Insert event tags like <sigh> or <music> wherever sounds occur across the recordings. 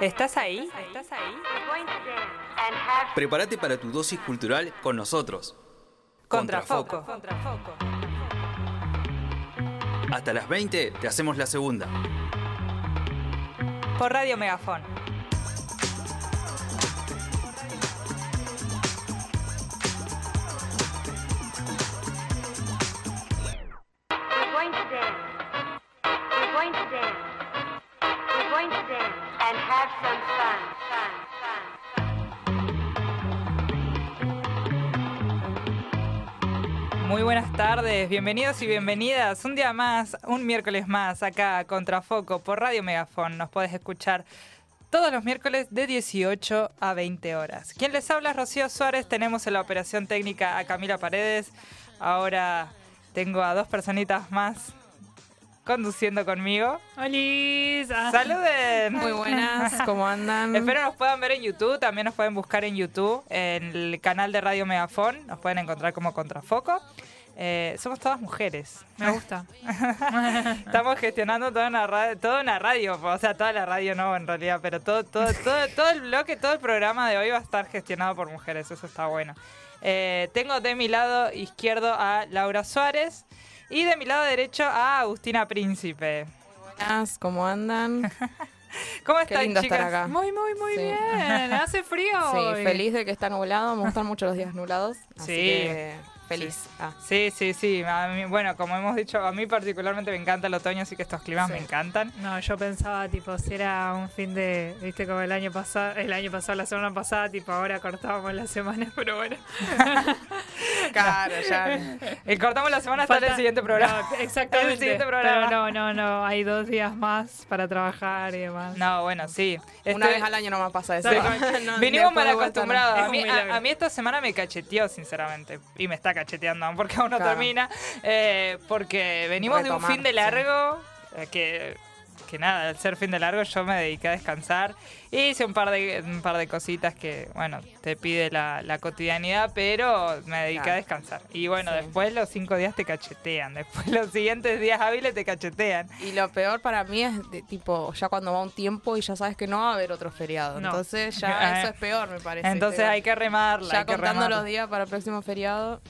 ¿Estás ahí? ¿Estás ahí? Prepárate para tu dosis cultural con nosotros. Contrafoco. Hasta las 20 te hacemos la segunda. Por Radio Megafón. Tardes, bienvenidos y bienvenidas. Un día más, un miércoles más, acá a Contrafoco por Radio Megafón. Nos puedes escuchar todos los miércoles de 18 a 20 horas. Quien les habla es Rocío Suárez. Tenemos en la operación técnica a Camila Paredes. Ahora tengo a dos personitas más conduciendo conmigo. ¡Holis! Ah, ¡Saluden! Muy buenas, ¿cómo andan? Espero nos puedan ver en YouTube, también nos pueden buscar en YouTube, en el canal de Radio Megafón, nos pueden encontrar como Contrafoco. Eh, somos todas mujeres. Me gusta. <laughs> Estamos gestionando toda una radio, toda una radio, o sea, toda la radio no en realidad, pero todo, todo, todo, todo el bloque, todo el programa de hoy va a estar gestionado por mujeres, eso está bueno. Eh, tengo de mi lado izquierdo a Laura Suárez y de mi lado derecho a Agustina Príncipe. Buenas, ¿cómo andan? <laughs> ¿Cómo Qué están, lindo chicas? estar acá. Muy, muy, muy Sí. bien. Hace frío. <laughs> Sí, hoy. feliz de que está nublado. Me gustan mucho los días nublados. Así Sí. que feliz. Ah, Sí, sí, sí. A mí, bueno, como hemos dicho, a mí particularmente me encanta el otoño, así que estos climas Sí. me encantan. No, yo pensaba, tipo, si era un fin de, viste, como el año pasado, el año pasado, la semana pasada, tipo, ahora cortábamos la semana, <laughs> pero bueno. <laughs> claro, ya. Y cortamos la semana hasta Falta- el siguiente programa. No, <laughs> exactamente. El siguiente programa. Pero no, no, no, hay dos días más para trabajar y demás. No, bueno, sí. Una Este- vez al año no me pasa eso. No, Venimos después mal acostumbrados. A mí esta semana me cacheteó, sinceramente. Y me está cacheteando aún porque aún no Claro. termina. eh, porque venimos de un fin de largo. eh, que, que nada, al ser fin de largo yo me dediqué a descansar. Hice un par de, un par de cositas que, bueno, te pide la, la cotidianidad, pero me dediqué a descansar. Y bueno, Sí. después los cinco días te cachetean. Después los siguientes días hábiles te cachetean. Y lo peor para mí es de, tipo ya cuando va un tiempo y ya sabes que no va a haber otro feriado. No. Entonces ya <laughs> eso es peor, me parece. Entonces hay que remarla. ya hay que contando remarla. los días para el próximo feriado.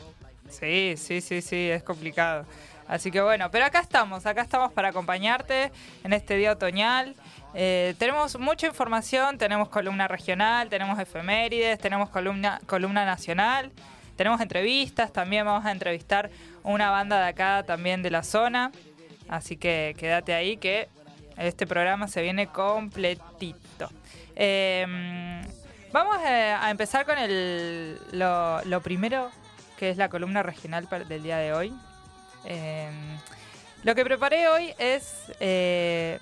Sí, sí, sí, sí, es complicado. Así que bueno, pero acá estamos, acá estamos para acompañarte en este día otoñal. Eh, tenemos mucha información, tenemos columna regional, tenemos efemérides, tenemos columna, columna nacional, tenemos entrevistas, también vamos a entrevistar una banda de acá también de la zona. Así que quédate ahí que este programa se viene completito. Eh, vamos a empezar con el, lo primero, que es la columna regional del día de hoy. Eh, lo que preparé hoy es, eh,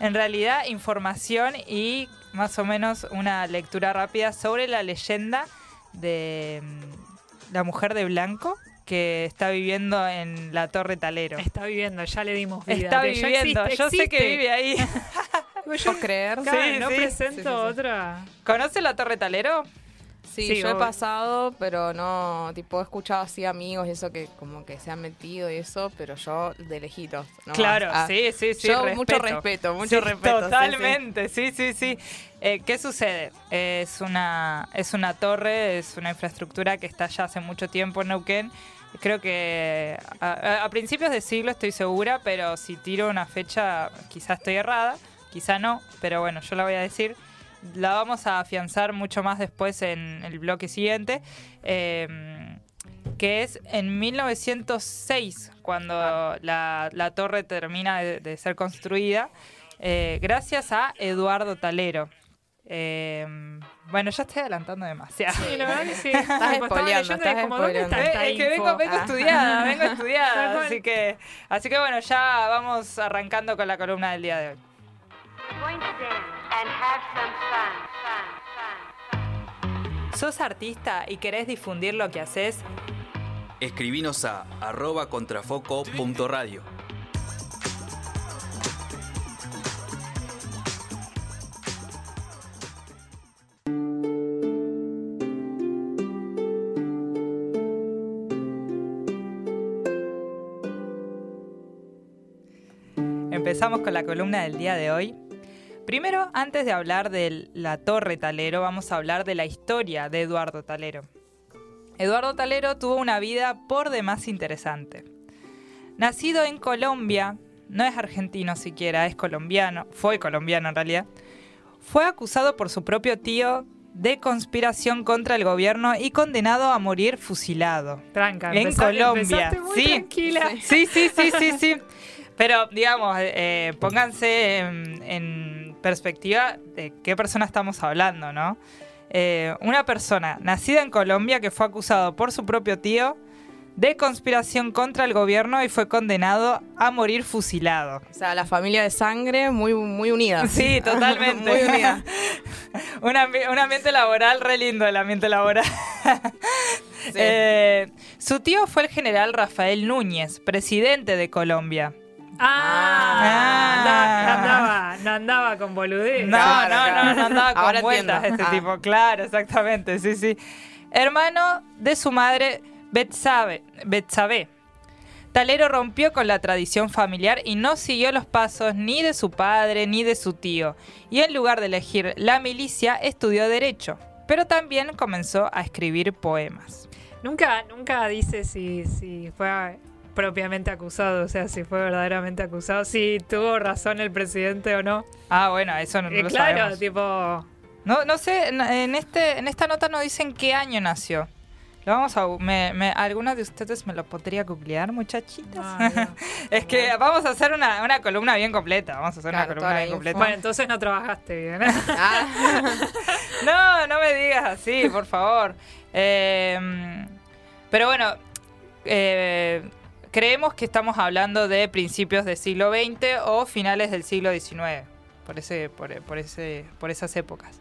en realidad, información y más o menos una lectura rápida sobre la leyenda de mm, la mujer de blanco que está viviendo en la Torre Talero. Está viviendo, ya le dimos vida. Está viviendo, existe, yo sé que vive ahí. <laughs> ¿Puedo creer? claro, Sí, no sí. presento Sí, sí, sí. otra. ¿Conoce la Torre Talero? Sí, Sí, yo he pasado, pero no, tipo, he escuchado así amigos y eso que como que se han metido y eso, pero yo de lejitos. nomás. Claro, Ah, sí, sí, sí. yo respeto. mucho respeto, mucho Sí, respeto. Totalmente, sí, sí, sí. Eh, ¿Qué sucede? Es una, es una torre, es una infraestructura que está ya hace mucho tiempo en Neuquén. Creo que a, principios de siglo estoy segura, pero si tiro una fecha quizá estoy errada, quizá no, pero bueno, yo la voy a decir. La vamos a afianzar mucho más después en el bloque siguiente. eh, que es en 1906, cuando la, la torre termina de, de ser construida, eh, gracias a Eduardo Talero. Eh, bueno, ya estoy adelantando demasiado. Sí, la verdad que sí. <laughs> Estás Estaba spoileando, leyendo y estás como, ¿dónde está spoileando. Esta es que vengo, info? vengo Ah. estudiada, vengo <laughs> estudiada. así que, así que bueno, ya vamos arrancando con la columna del día de hoy. ¿Sos artista y querés difundir lo que haces? Escribinos a arroba contrafoco.radio. empezamos con la columna del día de hoy. Primero, antes de hablar de la Torre Talero, vamos a hablar de la historia de Eduardo Talero. Eduardo Talero tuvo una vida por demás interesante. Nacido en Colombia, no es argentino siquiera, es colombiano, fue colombiano en realidad, fue acusado por su propio tío de conspiración contra el gobierno y condenado a morir fusilado. Tranca, En Colombia, muy sí. tranquila. Sí, sí, sí, sí, sí. Pero, digamos, eh, pónganse en, en perspectiva de qué persona estamos hablando, ¿no? Eh, una persona nacida en Colombia que fue acusado por su propio tío de conspiración contra el gobierno y fue condenado a morir fusilado. O sea, la familia de sangre muy, muy unida. <laughs> Sí, totalmente. muy unida. <laughs> un, ambi- un ambiente laboral re lindo el ambiente laboral. <laughs> Eh, su tío fue el general Rafael Núñez, presidente de Colombia. Ah, Ah. no, no andaba, no andaba con boludez. No, Claro, no, claro. no, no andaba con Ahora vueltas entiendo. este Ah. tipo. Claro, exactamente, sí, sí. Hermano de su madre, Betsabe. Betsabe. Talero rompió con la tradición familiar y no siguió los pasos ni de su padre ni de su tío. Y en lugar de elegir la milicia, estudió Derecho. Pero también comenzó a escribir poemas. Nunca, nunca dice si, si fue propiamente acusado, o sea, si fue verdaderamente acusado, si tuvo razón el presidente o no. Ah, bueno, eso no, no Eh, lo claro, sabemos. tipo, No, no sé, en, este, en esta nota no dicen qué año nació. Lo vamos a... Me, me- ¿Alguna de ustedes me lo podría googlear, muchachitas? Dios. <laughs> es que vamos a hacer una, una columna bien completa. Vamos a hacer Claro, una columna bien info. completa. bueno, entonces no trabajaste bien. ¿eh? <laughs> Ah, <laughs> No, no me digas así, por favor. Eh, pero bueno, eh, creemos que estamos hablando de principios del siglo XX o finales del siglo XIX, por, ese, por, ese, por esas épocas.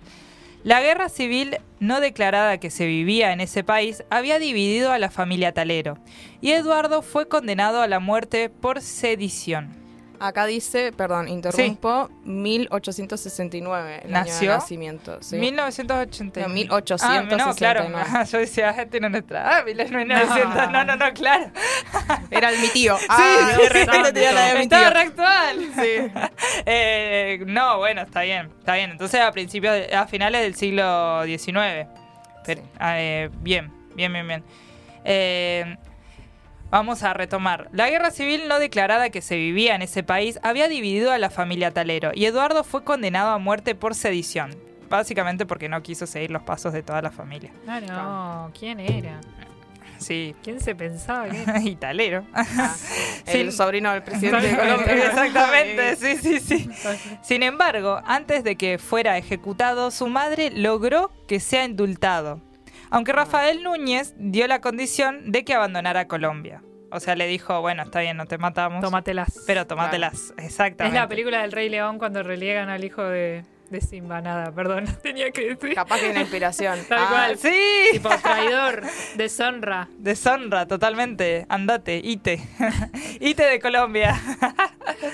La guerra civil no declarada que se vivía en ese país había dividido a la familia Talero y Eduardo fue condenado a la muerte por sedición. Acá dice, perdón, interrumpo, 1869, el año ¿Nació? de nacimiento. Sí. 1980. No, Ah, 1869. no, claro. <laughs> Yo decía, no nuestra. Ah, 1900. No, no, no, claro. <laughs> Era el mi tío. <laughs> Ah, sí, repente sí. tenía la de mi tío. Actual. Sí. Eh, no, bueno, está bien. Está bien. Entonces, a principios, a finales del siglo XIX. Pero, Sí. eh, bien, bien, bien, bien. Eh, Vamos a retomar. La guerra civil no declarada que se vivía en ese país había dividido a la familia Talero y Eduardo fue condenado a muerte por sedición. Básicamente porque no quiso seguir los pasos de toda la familia. No, no, ¿quién era? Sí. ¿Quién se pensaba que era? <laughs> y Talero. Ah, <laughs> el Sí. sobrino del presidente de Colombia. <laughs> Exactamente, sí, sí, sí. Sin embargo, antes de que fuera ejecutado, su madre logró que sea indultado. Aunque Rafael Núñez dio la condición de que abandonara Colombia. O sea, le dijo, bueno, está bien, no te matamos, Tómatelas. pero tomátelas. Es Exactamente. la película del Rey León cuando reliegan al hijo de, de Simba. Nada, perdón, <laughs> tenía que decir. Capaz que una inspiración. <laughs> Tal Ah, cual. Sí, Tipo traidor, deshonra. deshonra totalmente. Andate, ite. <laughs> ite de Colombia.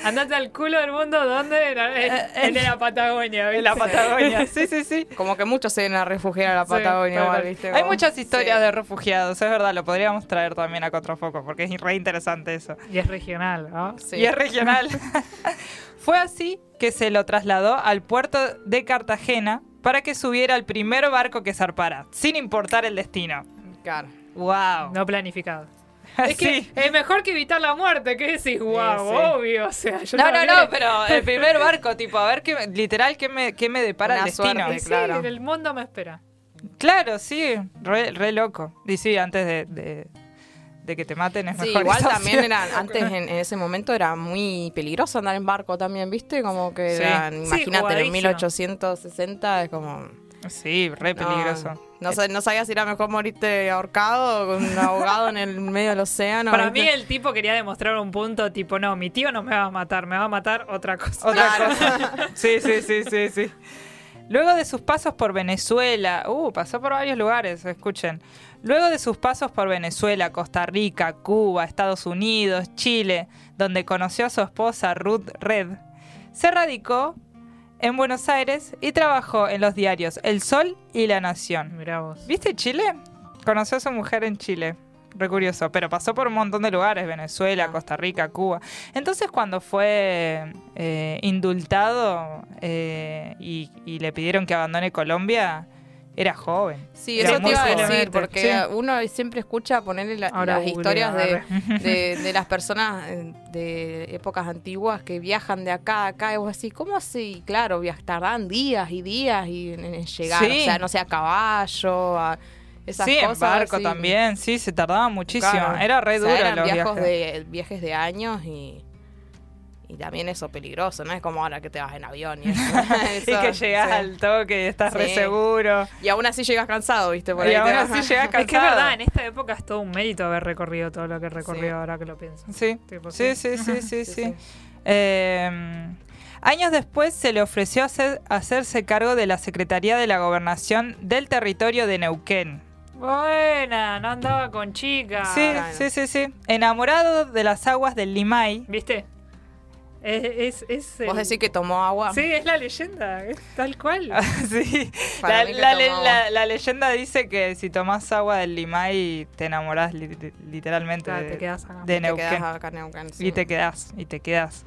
Andate al culo del mundo, ¿dónde? En, en- en la Patagonia, en la ¿viste? Patagonia. Sí, sí, sí. Como que muchos se vienen a refugiar a la Sí, Patagonia, cual. ¿viste? Hay muchas historias Sí. de refugiados, es verdad, lo podríamos traer también a Contrafoco, porque es re interesante eso. Y es regional, ¿no? Sí. Y es regional. Fue así que se lo trasladó al puerto de Cartagena para que subiera al primer barco que zarpara, sin importar el destino. Claro. ¡Wow! No planificado. <laughs> Es que Sí. es mejor que evitar la muerte, ¿qué decís? Wow, sí. obvio, o sea, yo No, no, también- no, pero el primer barco, tipo, a ver, qué, literal, ¿qué me, qué me depara Una el destino? suerte. Sí, claro. el mundo me espera. Claro, sí, re, re loco. Y sí, antes de, de- de que te maten es Sí, mejor igual también eran, antes en, en ese momento era muy peligroso andar en barco también, ¿viste? Como que Sí. eran, Sí, imagínate, en jugadizo. 1860 es como... Sí, re no, peligroso. No, sé, no sabía si era mejor morirte ahorcado o con un ahogado en el medio del océano. Para ¿viste? mí el tipo quería demostrar un punto tipo, no, mi tío no me va a matar, me va a matar otra cosa. Otra Claro. cosa. <laughs> Sí, sí, sí, sí, sí. Luego de sus pasos por Venezuela, uh, pasó por varios lugares, escuchen. Luego de sus pasos por Venezuela, Costa Rica, Cuba, Estados Unidos, Chile, donde conoció a su esposa Ruth Red, se radicó en Buenos Aires y trabajó en los diarios El Sol y La Nación. Mirá vos. ¿Viste Chile? Conoció a su mujer en Chile. re curioso. Pero pasó por un montón de lugares, Venezuela, Ah. Costa Rica, Cuba. Entonces cuando fue eh, indultado eh, y, y le pidieron que abandone Colombia, era joven. Sí, Era eso te iba a decir, porque Sí. uno siempre escucha ponerle la- las historias de, <laughs> de, de las personas de épocas antiguas que viajan de acá a acá y vos así, ¿cómo así? Claro, tardan días y días y en, en llegar, Sí. o sea, no sé, a caballo, a esas sí, cosas. en barco también, sí, se tardaba muchísimo. Claro. Era re O sea, duro eran los viajes. de, viajes de años y, y también eso peligroso, no es como ahora que te vas en avión y <laughs> eso. y Eso, que llegas sí. al toque y estás re seguro. Y aún así llegas cansado, ¿viste? Por Y ahí aún vas- así llegas <laughs> cansado. Es que es verdad, en esta época es todo un mérito haber recorrido todo lo que recorrió Sí. ahora que lo pienso. Sí, Tipo, sí, sí. sí, sí, sí, <laughs> Sí, sí. sí. Eh, años después se le ofreció hacer- hacerse cargo de la Secretaría de la Gobernación del territorio de Neuquén. Buena, no andaba con chicas. Sí, sí, sí, sí. Enamorado de las aguas del Limay. ¿Viste? Es, es, es Vos decís que tomó agua. Sí, es la leyenda, es tal cual. <laughs> sí. Para La, le- leyenda dice que si tomás agua del Limay te enamorás li- li- literalmente Claro, de, te quedas acá. de Te Neuquén. quedás acá en Neuquén, sí. Y te quedás, y te quedás.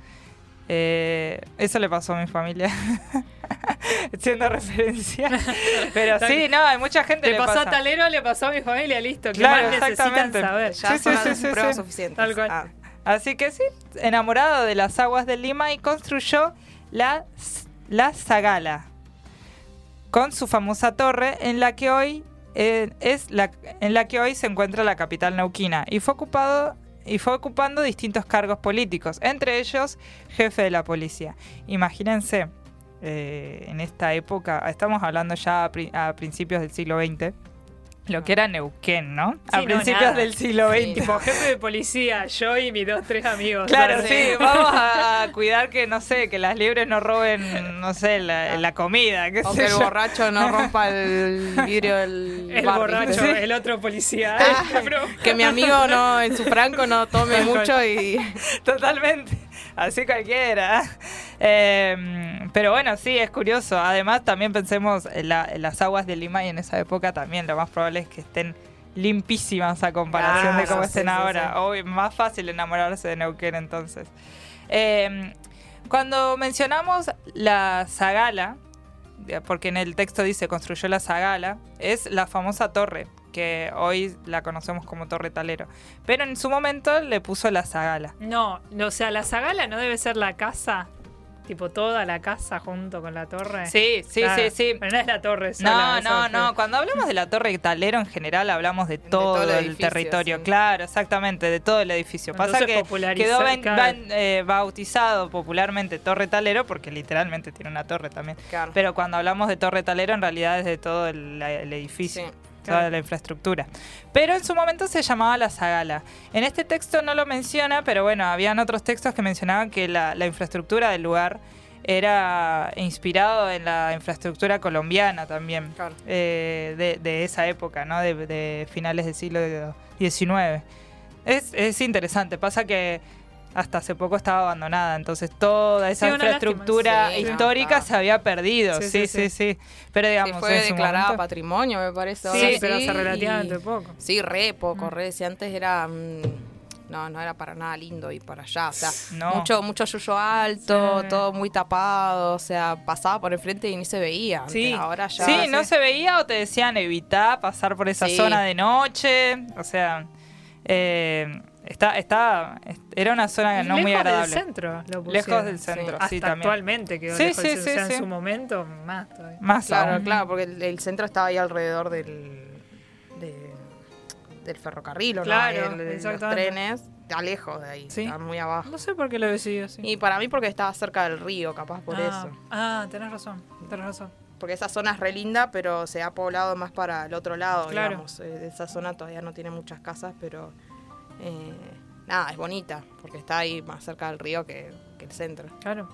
Eh, eso le pasó a mi familia. <laughs> Siendo referencia. <laughs> Pero sí, no, hay mucha gente Le le pasó pasa. a Talero, le pasó a mi familia, listo. ¿Qué Claro, más necesitan exactamente. saber? Ya Sí, son sí, las sí, sí, pruebas sí. suficientes. Tal cual. Ah, Así que sí, enamorado de las aguas del Lima y construyó la, la Zagala con su famosa torre en la que hoy eh, es la en la que hoy se encuentra la capital neuquina y fue ocupado y fue ocupando distintos cargos políticos, entre ellos jefe de la policía. Imagínense eh, en esta época, estamos hablando ya a, a principios del siglo XX, lo que era Neuquén, ¿no? a Sí, no, principios nada. del siglo Sí. XX. Tipo, jefe de policía, yo y mis dos, tres amigos. Claro, ¿sabes? sí, vamos a, a cuidar que, no sé, que las liebres no roben, no sé, la, la comida, qué O sé que el borracho no rompa el vidrio del <laughs> El borracho, el otro policía. Ah, <laughs> Eh, bro. que mi amigo no en su franco no tome mucho y Totalmente, así cualquiera. Eh, pero bueno, sí, es curioso. Además, también pensemos en, la- en las aguas de Lima y en esa época también lo más probable es que estén limpísimas a comparación de Claro, cómo estén sí, ahora. sí. Obvio, más fácil enamorarse de Neuquén entonces. Eh, cuando mencionamos la Zagala, porque en el texto dice construyó la Zagala, es la famosa torre, que hoy la conocemos como Torre Talero. Pero en su momento le puso la Zagala. No, no, o sea, la Zagala no debe ser la casa, tipo toda la casa junto con la torre. Sí, sí, Claro, sí, sí. Pero no es la torre sola. No, no, no. Cuando hablamos de la Torre Talero en general hablamos de todo, todo el el, edificio, territorio. sí. Claro, exactamente, de todo el edificio. Pasa Entonces que quedó eh, bautizado popularmente Torre Talero porque literalmente tiene una torre también. Claro. Pero cuando hablamos de Torre Talero en realidad es de todo el, el edificio. Sí. Toda la infraestructura. Pero en su momento se llamaba la Zagala. En este texto no lo menciona, pero bueno, habían otros textos que mencionaban que la, la infraestructura del lugar era inspirado en la infraestructura colombiana también, Claro. eh, de, de esa época, ¿no? De, de finales del siglo XIX. Es, es interesante, pasa que hasta hace poco estaba abandonada, entonces toda esa Sí, infraestructura lástima. Sí, no, histórica se había perdido, sí, Sí, sí, sí, sí. Pero Sí, digamos, fue declarada momento- patrimonio, me parece. Sí, pero hace relativamente y- poco. Sí, re poco, Mm. re. Si antes era. mm, no, no era para nada lindo ir para allá. O sea, No. mucho, mucho yuyo alto, Sí. todo muy tapado. O sea, pasaba por el frente y ni se veía. Sí. Ahora ya. Sí, no se veía o te decían evitá pasar por esa Sí. zona de noche. O sea, eh, está, está, era una zona no lejos muy agradable. del centro lo Lejos del centro, Hasta sí, también. actualmente quedó Sí, lejos del sí, centro. O sea, sí, en su momento, más todavía. Más Claro, aún. claro, porque el, el centro estaba ahí alrededor del. de- del ferrocarril, ¿o ¿no? Claro, El- los trenes. Está lejos de ahí, Sí. está muy abajo. No sé por qué lo decidió así. Y para mí porque estaba cerca del río, capaz por ah, eso. Ah, tenés razón, tenés razón. Porque esa zona es re linda, pero se ha poblado más para el otro lado, Claro. digamos. Eh, esa zona todavía no tiene muchas casas, pero eh, nada, es bonita, porque está ahí más cerca del río que, que el centro. Claro.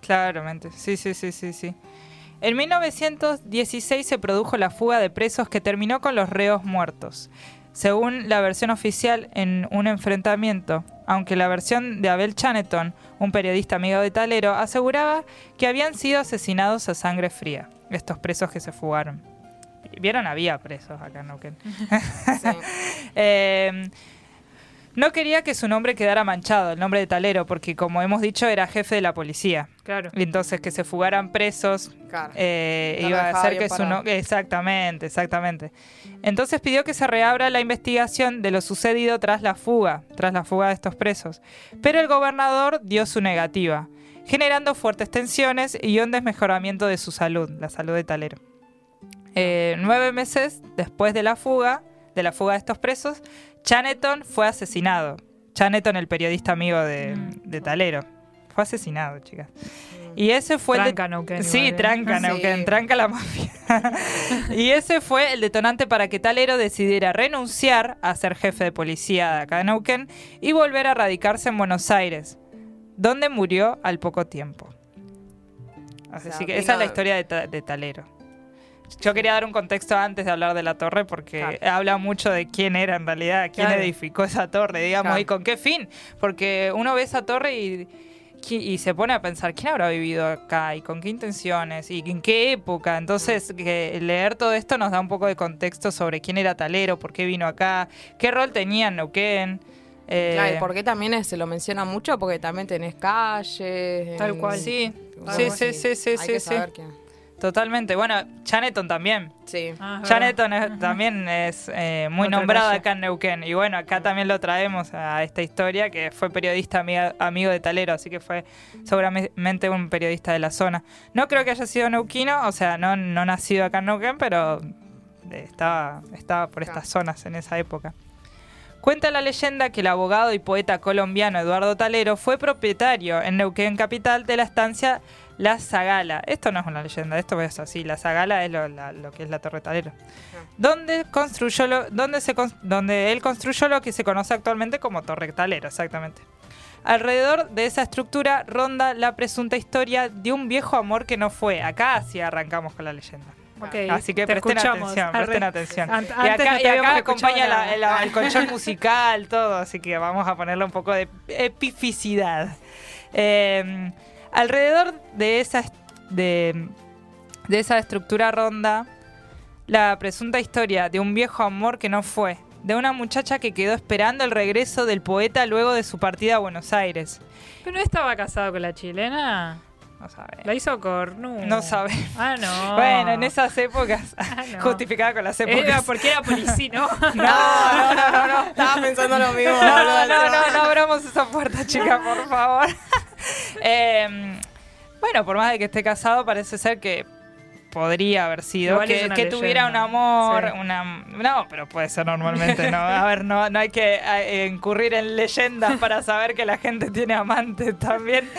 Claramente, sí, sí, sí, sí, sí. En 1916 se produjo la fuga de presos que terminó con los reos muertos. Según la versión oficial, en un enfrentamiento, aunque la versión de Abel Chaneton, un periodista amigo de Talero, aseguraba que habían sido asesinados a sangre fría, estos presos que se fugaron. Vieron, había presos acá en Neuquén. <laughs> Sí. <laughs> Eh, no quería que su nombre quedara manchado, el nombre de Talero, porque como hemos dicho era jefe de la policía. Claro. Y Entonces que se fugaran presos Claro. eh, No iba a hacer que su parado. no exactamente, exactamente. Entonces pidió que se reabra la investigación de lo sucedido tras la fuga, tras la fuga de estos presos. Pero el gobernador dio su negativa, generando fuertes tensiones y un desmejoramiento de su salud, la salud de Talero. Eh, nueve meses después de la fuga, de la fuga de estos presos, Chaneton fue asesinado. Chaneton, el periodista amigo de, Mm. de Talero, fue asesinado, chicas. Y ese fue el de- Tranca Neuquén Sí, igual, ¿eh? tranca, Sí. Neuquén, tranca la mafia. <laughs> y ese fue el detonante para que Talero decidiera renunciar a ser jefe de policía de acá de Neuquén y volver a radicarse en Buenos Aires, donde murió al poco tiempo. Así sea, que esa es la historia de, Ta- de Talero. Yo quería dar un contexto antes de hablar de la torre porque Claro. habla mucho de quién era en realidad, quién Claro. edificó esa torre, digamos, Claro. y con qué fin. Porque uno ve esa torre y, y se pone a pensar quién habrá vivido acá y con qué intenciones y en qué época. Entonces, que leer todo esto nos da un poco de contexto sobre quién era Talero, por qué vino acá, qué rol tenía en Neuquén. eh, Claro, y por qué también es- se lo menciona mucho, porque también tenés calles. Tal en- cual. Sí, sí, sí, sí, sí, Hay sí, que sí. saber quién. Totalmente. Bueno, Chaneton también. Sí. Ah, Chaneton es- también es eh, muy Otra nombrada talla. acá en Neuquén. Y bueno, acá también lo traemos a esta historia, que fue periodista amiga- amigo de Talero, así que fue seguramente un periodista de la zona. No creo que haya sido neuquino, o sea, no, no nacido acá en Neuquén, pero estaba, estaba por estas zonas en esa época. Cuenta la leyenda que el abogado y poeta colombiano Eduardo Talero fue propietario en Neuquén Capital de la estancia La Zagala. Esto no es una leyenda, esto es así. La Zagala es lo, la- lo que es la Torre Talero. Donde, construyó lo, donde, se, donde él construyó lo que se conoce actualmente como Torre Talero, exactamente. Alrededor de esa estructura ronda la presunta historia de un viejo amor que no fue. Acá sí arrancamos con la leyenda. Ok, Así que te presten escuchamos. atención, presten atención. Ant- y acá, no te y acá habíamos acompaña la- la- el <laughs> colchón musical, todo, así que vamos a ponerle un poco de epificidad. Eh, alrededor de esa, de, de esa estructura ronda, la presunta historia de un viejo amor que no fue, de una muchacha que quedó esperando el regreso del poeta luego de su partida a Buenos Aires. Pero no estaba casado con la chilena. No sabe. La hizo cornu. No sabe. Ah, no. Bueno, en esas épocas, Ah, no. justificada con las épocas. Era porque era policía, ¿no? <laughs> No, no, no, no, no. Estaba pensando lo mismo. No, boludo. no, no, no abramos esa puerta, chica, por favor. <laughs> Eh, bueno, por más de que esté casado, parece ser que podría haber sido Igual que, tuviera un amor, sí. una no, pero puede ser normalmente, no. A ver, no, no hay que eh, incurrir en leyendas <laughs> para saber que la gente tiene amantes también.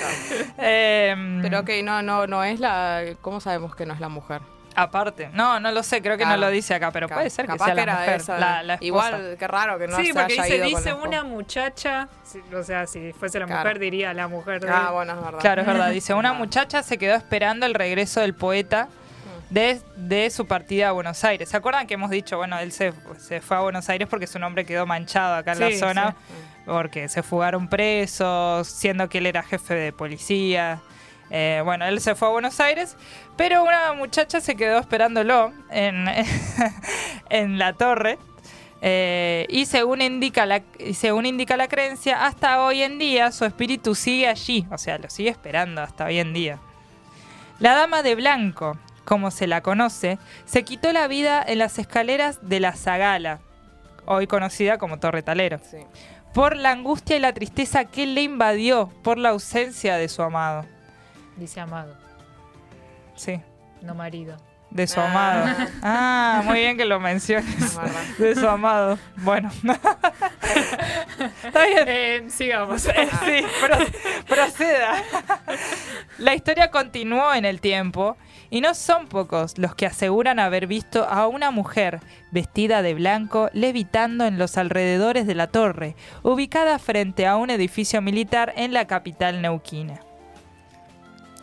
Eh, Pero ok, no, no, no es la. ¿Cómo sabemos que no es la mujer? aparte, no, no lo sé, creo que Claro. no lo dice acá, pero Claro, puede ser que capaz sea la era mujer, esa. la, la esposa. Igual, qué raro que no sí, se porque haya dice, ido con dice una muchacha. O sea, si fuese la Claro. mujer, diría la mujer de. Ah, bueno, es verdad. Claro, es verdad. Dice, <laughs> una muchacha se quedó esperando el regreso del poeta de, de su partida a Buenos Aires. ¿Se acuerdan que hemos dicho, bueno, él se, se fue a Buenos Aires porque su nombre quedó manchado acá en la Sí, zona? Porque se fugaron presos, siendo que él era jefe de policía. Eh, bueno, él se fue a Buenos Aires, pero una muchacha se quedó esperándolo en, <laughs> en la torre. Eh, y según indica, la, y según indica la creencia, hasta hoy en día su espíritu sigue allí, o sea, lo sigue esperando hasta hoy en día. La dama de blanco, como se la conoce, se quitó la vida en las escaleras de la Zagala, hoy conocida como Torre Talero, Sí. por la angustia y la tristeza que le invadió por la ausencia de su amado. Dice amado, Sí, no marido. de su Ah. amado. Ah, muy bien que lo menciones. <laughs> De su amado. Bueno. <laughs> Está bien. Eh, sigamos. Eh, Sí, pro- proceda. La historia continuó en el tiempo y no son pocos los que aseguran haber visto a una mujer vestida de blanco levitando en los alrededores de la torre, ubicada frente a un edificio militar en la capital neuquina.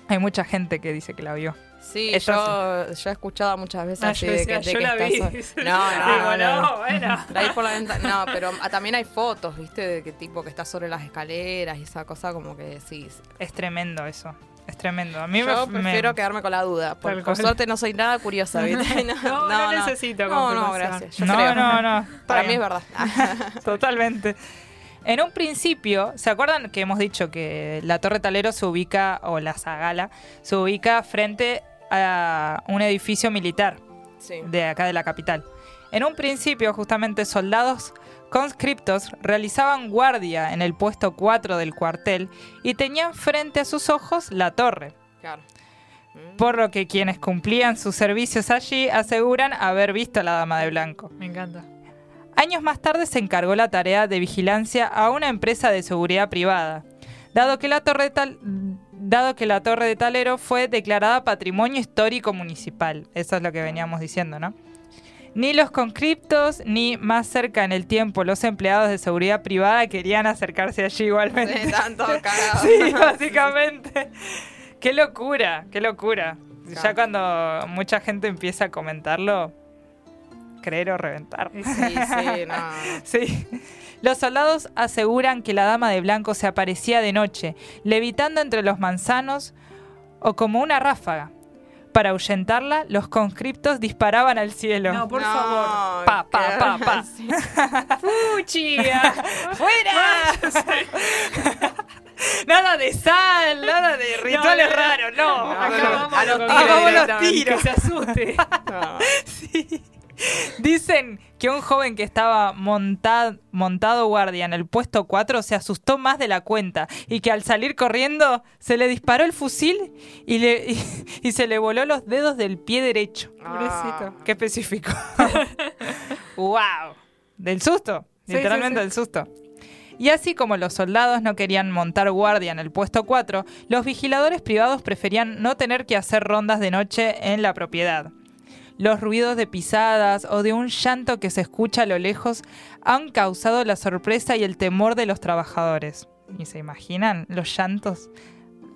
Hay mucha gente que dice que la vio. Sí, yo, yo he escuchado muchas veces Ah, así de que, de que la vi. No, <laughs> no, Digo, no, no. bueno. Ahí por la ventana. No, pero también hay fotos, ¿viste? De que tipo que está sobre las escaleras y esa cosa como que sí. Es tremendo eso. Es tremendo. A mí Yo me, prefiero me- quedarme con la duda. Por cual. suerte no soy nada curiosa, <laughs> ¿viste? <laughs> No, no necesito No, no, confirmación. gracias. Yo No, creo. no, no. <laughs> Para mí es verdad. Totalmente. En un principio, ¿se acuerdan que hemos dicho que la Torre Talero se ubica, o la Zagala, se ubica frente a un edificio militar sí. de acá de la capital? En un principio, justamente soldados conscriptos realizaban guardia en el puesto 4 del cuartel y tenían frente a sus ojos la torre. Claro. Por lo que quienes cumplían sus servicios allí aseguran haber visto a la Dama de Blanco. Me encanta. Años más tarde se encargó la tarea de vigilancia a una empresa de seguridad privada, dado que la torre Tal- dado que la torre de Talero fue declarada Patrimonio Histórico Municipal. Eso es lo que veníamos diciendo, ¿no? Ni los conscriptos, ni más cerca en el tiempo los empleados de seguridad privada querían acercarse allí igualmente. Sí, tanto cagado. <laughs> Sí, básicamente. Qué locura, qué locura. Ya cuando mucha gente empieza a comentarlo, creer o reventar. Sí, sí, no. <laughs> Sí. Los soldados aseguran que la dama de blanco se aparecía de noche, levitando entre los manzanos o como una ráfaga. Para ahuyentarla, los conscriptos disparaban al cielo. No, por No, favor. Pa, pa, pa, pa. <laughs> ¡Fuchia! <laughs> ¡Fuera! <laughs> nada de sal, nada de rituales no, raros, no. Acabamos a los tiros que- Hagamos los directamente. tiros. Que se asuste. No. Sí. <laughs> Dicen que un joven que estaba montad- montado guardia en el puesto 4 se asustó más de la cuenta y que al salir corriendo se le disparó el fusil y, le, y, <laughs> y se le voló los dedos del pie derecho. Pobrecito. Qué específico. <laughs> ¡Wow! Del susto. Sí, Literalmente sí, sí. del susto. Y así como los soldados no querían montar guardia en el puesto 4, los vigiladores privados preferían no tener que hacer rondas de noche en la propiedad. Los ruidos de pisadas o de un llanto que se escucha a lo lejos han causado la sorpresa y el temor de los trabajadores. ¿Y se imaginan los llantos?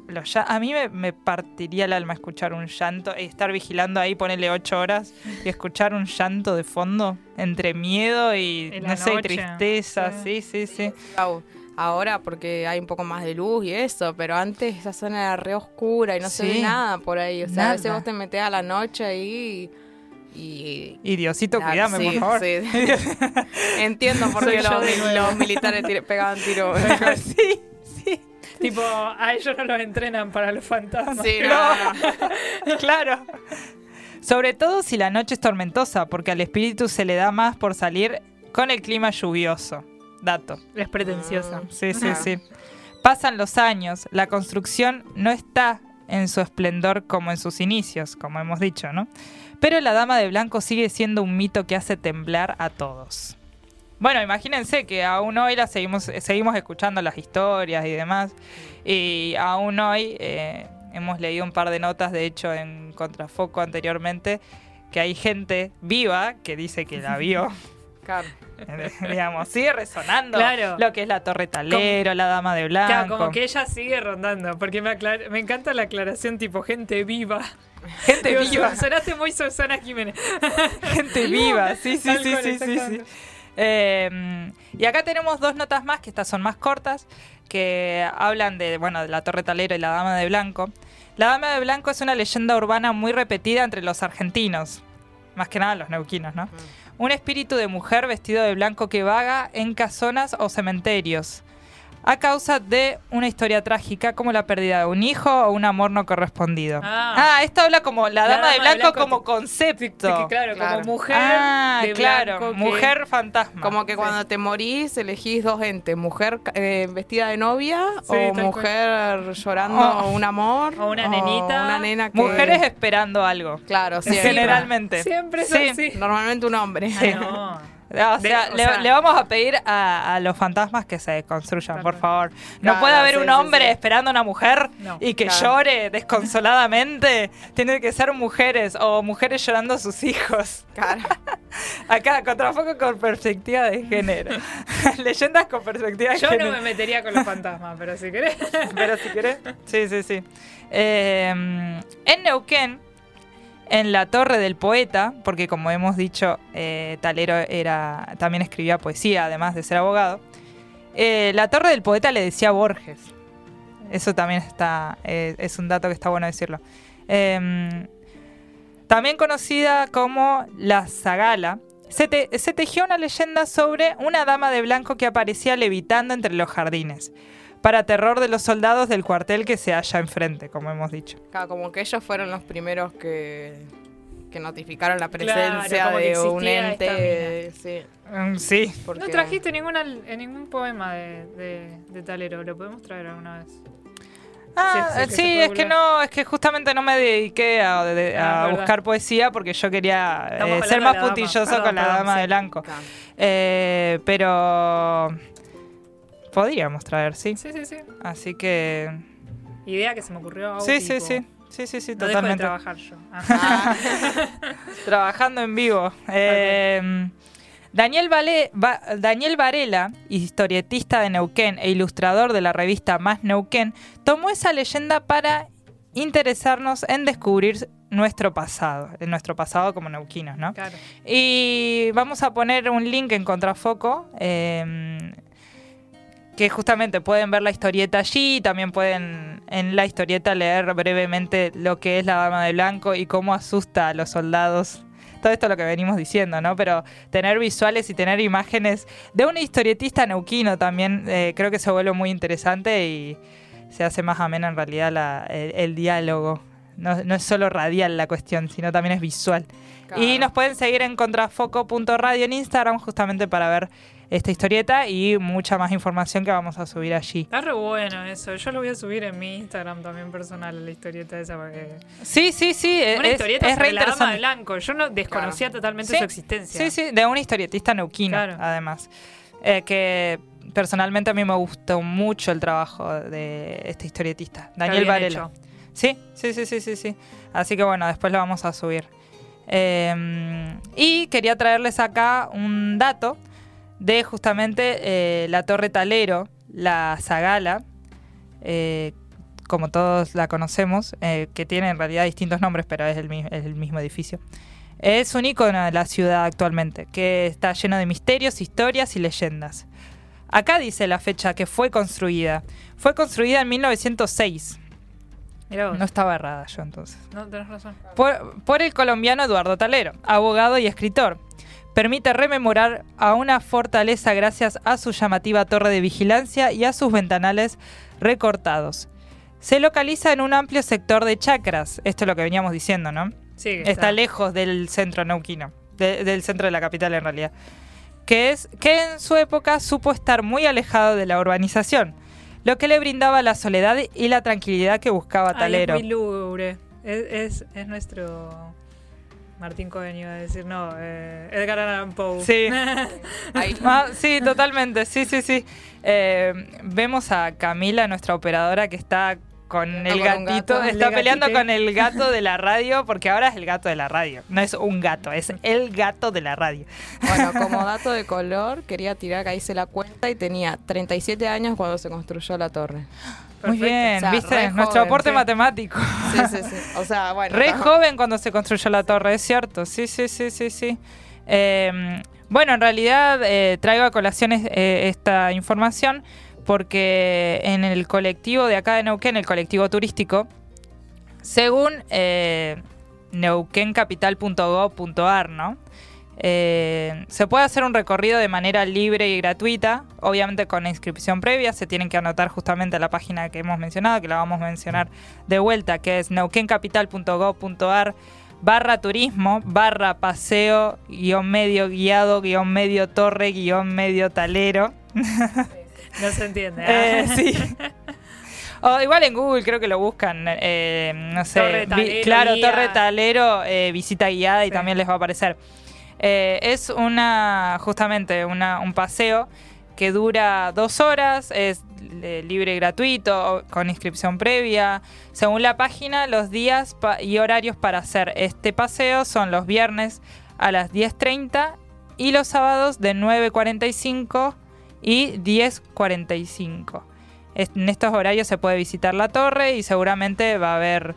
Los a mí me, me partiría el alma escuchar un llanto y estar vigilando ahí, ponerle ocho horas y escuchar un llanto de fondo entre miedo y, no sé, tristeza. Sí, sí, sí. Ahora porque hay un poco más de luz y eso, pero antes esa zona era re oscura y no se ve nada por ahí. O sea, a veces vos te metés a la noche ahí y... Y Diosito, Ah, cuídame, sí, por favor. sí. <laughs> Entiendo por qué los, militares pegaban tiros. <laughs> sí, sí. tipo, a ellos no los entrenan para los fantasmas. Sí, no, no. <laughs> claro. Sobre todo si la noche es tormentosa, porque al espíritu se le da más por salir con el clima lluvioso. Dato. Es pretenciosa. Sí, sí, Claro. sí. Pasan los años, la construcción no está en su esplendor como en sus inicios, como hemos dicho, ¿no? Pero la Dama de Blanco sigue siendo un mito que hace temblar a todos. Bueno, imagínense que aún hoy la seguimos, seguimos escuchando las historias y demás. Y aún hoy eh, hemos leído un par de notas, de hecho, en Contrafoco anteriormente, que hay gente viva que dice que la vio. <laughs> Claro. digamos, sigue resonando Claro. lo que es la Torre Talero, la Dama de Blanco. Claro, como que ella sigue rondando, porque me, aclar- me encanta la aclaración tipo gente viva. Gente Digo, viva, <laughs> Sonaste muy Susana Jiménez. <laughs> gente viva, sí, sí, sí, sí, sí, sí. Eh, y acá tenemos dos notas más, que estas son más cortas, que hablan de, bueno, de la Torre Talero y la Dama de Blanco. La Dama de Blanco es una leyenda urbana muy repetida entre los argentinos, más que nada los neuquinos, ¿no? Un espíritu de mujer vestido de blanco que vaga en casonas o cementerios, a causa de una historia trágica como la pérdida de un hijo o un amor no correspondido. Ah. Ah, esto habla como la, La Dama de Dama de Blanco, Blanco, como concepto. Que claro, Claro. como mujer. Ah, de claro, blanco que- mujer fantasma. Como que cuando te morís elegís dos entes, mujer eh, vestida de novia Sí, o mujer llorando Oh. un amor. O una nenita. Una nena que... Mujeres esperando algo. Claro, siempre. Generalmente. Siempre es Sí. así. Normalmente un hombre. Sí. Ah, no. O De- sea, o le, sea- le vamos a pedir a, a los fantasmas que se construyan, por favor. No Claro, puede haber sí, un hombre sí. esperando a una mujer No. y que Claro. llore desconsoladamente. Tiene que ser mujeres o mujeres llorando a sus hijos. Claro. <laughs> Acá, contrafoco con perspectiva de género. <laughs> Leyendas con perspectiva de Yo género. no me metería con los fantasmas, pero si querés. <laughs> Pero si querés. Sí, sí, sí. Eh, en Neuquén, en la Torre del Poeta, porque como hemos dicho, eh, Talero era, también escribía poesía, además de ser abogado. eh, la Torre del Poeta le decía Borges. Eso también está, eh, es un dato que está bueno decirlo. Em, también conocida como la Zagala, se, se tejió una leyenda sobre una dama de blanco que aparecía levitando entre los jardines, para terror de los soldados del cuartel que se halla enfrente, como hemos dicho. Claro, como que ellos fueron los primeros que, que notificaron la Claro, presencia que de un ente. Sí, Mm, sí, porque- No trajiste ninguna, en ningún poema de, de, de Talero, ¿lo podemos traer alguna vez? Ah, Sí, sí, eh, que sí, se puede es que no, es que justamente no me dediqué a, de- Ah, a buscar poesía porque yo quería eh, ser más de la dama. puntilloso Perdón, con la dama sí. de blanco. Claro. Eh, pero podríamos traer, sí. Sí, sí, sí. Así que Idea que se me ocurrió. sí, sí, sí, sí, sí, sí, No dejo de totalmente. trabajar yo. <laughs> <laughs> Trabajando en vivo. Eh, Daniel, Vale- Va- Daniel Varela, historietista de Neuquén e ilustrador de la revista Más Neuquén, tomó esa leyenda para interesarnos en descubrir nuestro pasado, en nuestro pasado como neuquinos, ¿no? Claro. Y vamos a poner un link en Contrafoco. eh, que justamente pueden ver la historieta allí, también pueden en la historieta leer brevemente lo que es la Dama de Blanco y cómo asusta a los soldados. Todo esto es lo que venimos diciendo, ¿no? Pero tener visuales y tener imágenes de un historietista neuquino también eh, creo que se vuelve muy interesante y se hace más amena en realidad la- el, el diálogo. No, no es solo radial la cuestión, sino también es visual. claro. Y nos pueden seguir en contrafoco.radio en Instagram justamente para ver esta historieta y mucha más información que vamos a subir allí. Está re bueno eso. Yo lo voy a subir en mi Instagram también personal, la historieta esa. Porque... Sí, sí, sí, Una es, historieta es sobre re la dama de interesante. blanco. Yo no desconocía totalmente Sí, su existencia. Sí, sí, de un historietista neuquino, Claro. además. Eh, que personalmente a mí me gustó mucho el trabajo de este historietista, Daniel Varela. Sí, sí, sí, sí, sí, sí. Así que bueno, después lo vamos a subir. Eh, y quería traerles acá un dato de justamente eh, la Torre Talero, la Zagala, eh, como todos la conocemos, eh, que tiene en realidad distintos nombres, pero es el, mi- es el mismo edificio. Es un icono de la ciudad actualmente, que está lleno de misterios, historias y leyendas. Acá dice la fecha que fue construida. Fue construida en 1906. Mirá vos. No estaba errada yo entonces. No, tenés razón. Por, por el colombiano Eduardo Talero, abogado y escritor. Permite rememorar a una fortaleza gracias a su llamativa torre de vigilancia y a sus ventanales recortados. Se localiza en un amplio sector de chacras, esto es lo que veníamos diciendo, ¿no? Sí, Está, lejos del centro neuquino, de- del centro de la capital en realidad. Que es que en su época supo estar muy alejado de la urbanización, lo que le brindaba la soledad y la tranquilidad que buscaba Ay, Talero. es muy lúgubre. Es, es, es nuestro Martín Cohen iba a decir, no, eh, Edgar Allan Poe. Sí. <laughs> Ah, sí, totalmente, sí, sí, sí. Eh, vemos a Camila, nuestra operadora, que está con Peleando el con gatito, gato. está Le peleando con el gato de la <laughs> radio, porque ahora es el gato de la radio. No es un gato, es el gato de la radio. Bueno, como <laughs> dato de color, quería tirar que hice la cuenta y tenía 37 años cuando se construyó la torre. Muy Perfecto. bien, O sea, ¿viste? Nuestro joven, aporte sí. matemático. Sí, sí, sí. O sea, bueno. Re joven cuando se construyó la torre, es cierto. Sí, sí, sí, sí, sí. Eh, bueno, en realidad eh, traigo a colación eh, esta información porque en el colectivo de acá de Neuquén, el colectivo turístico, según eh, neuquencapital.gov.ar, ¿no? Eh, se puede hacer un recorrido de manera libre y gratuita, obviamente con inscripción previa, se tienen que anotar justamente a la página que hemos mencionado, que la vamos a mencionar de vuelta, que es neuquencapital.gov.ar barra turismo, barra paseo, guion medio guiado, guion medio torre, guion medio talero. <laughs> No se entiende. Eh, ¿ah? sí. <laughs> O igual en Google creo que lo buscan, eh, no sé, Torre Talero, claro, guía. Torre Talero, eh, visita guiada y también les va a aparecer. Eh, es una, justamente, un paseo que dura dos horas, es eh, libre y gratuito, con inscripción previa. Según la página, los días y horarios para hacer este paseo son los viernes a las 10.30 y los sábados de 9.45 y 10.45. Es- En estos horarios se puede visitar la torre y seguramente va a haber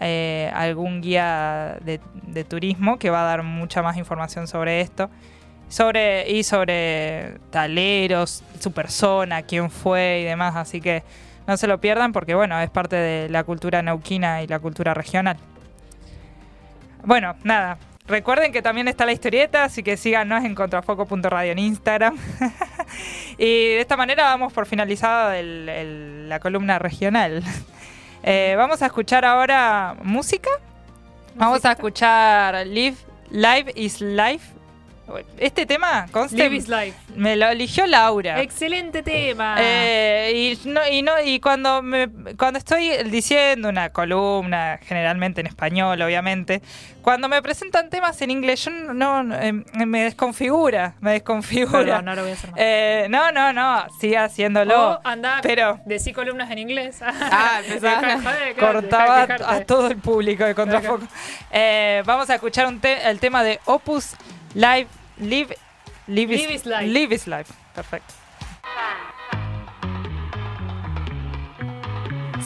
eh, algún guía de, turismo que va a dar mucha más información sobre esto. Sobre, y sobre taleros, su persona, quién fue y demás. Así que No se lo pierdan porque, bueno, es parte de la cultura neuquina y la cultura regional. Bueno, nada. Recuerden que también está la historieta, así que síganos en contrafoco.radio en Instagram. <laughs> y de esta manera damos por finalizada la columna regional. <laughs> Eh, vamos a escuchar ahora música. Vamos a escuchar Live, Live is Life. Este tema conste, me lo eligió Laura. Excelente tema. Eh, y no, y no, y cuando me, cuando estoy diciendo una columna, generalmente en español, obviamente, cuando me presentan temas en inglés, yo no, no, eh, me desconfigura, me desconfigura. Perdón, no lo voy a hacer más. Eh, no, no, no, siga haciéndolo. O anda, pero decí columnas en inglés. Ah, empezaba. <laughs> Cortaba a todo el público de Contrafoco. Vamos a escuchar un te- el tema de Opus Live, Live, Live, Live is Life. Live is Life. Perfecto.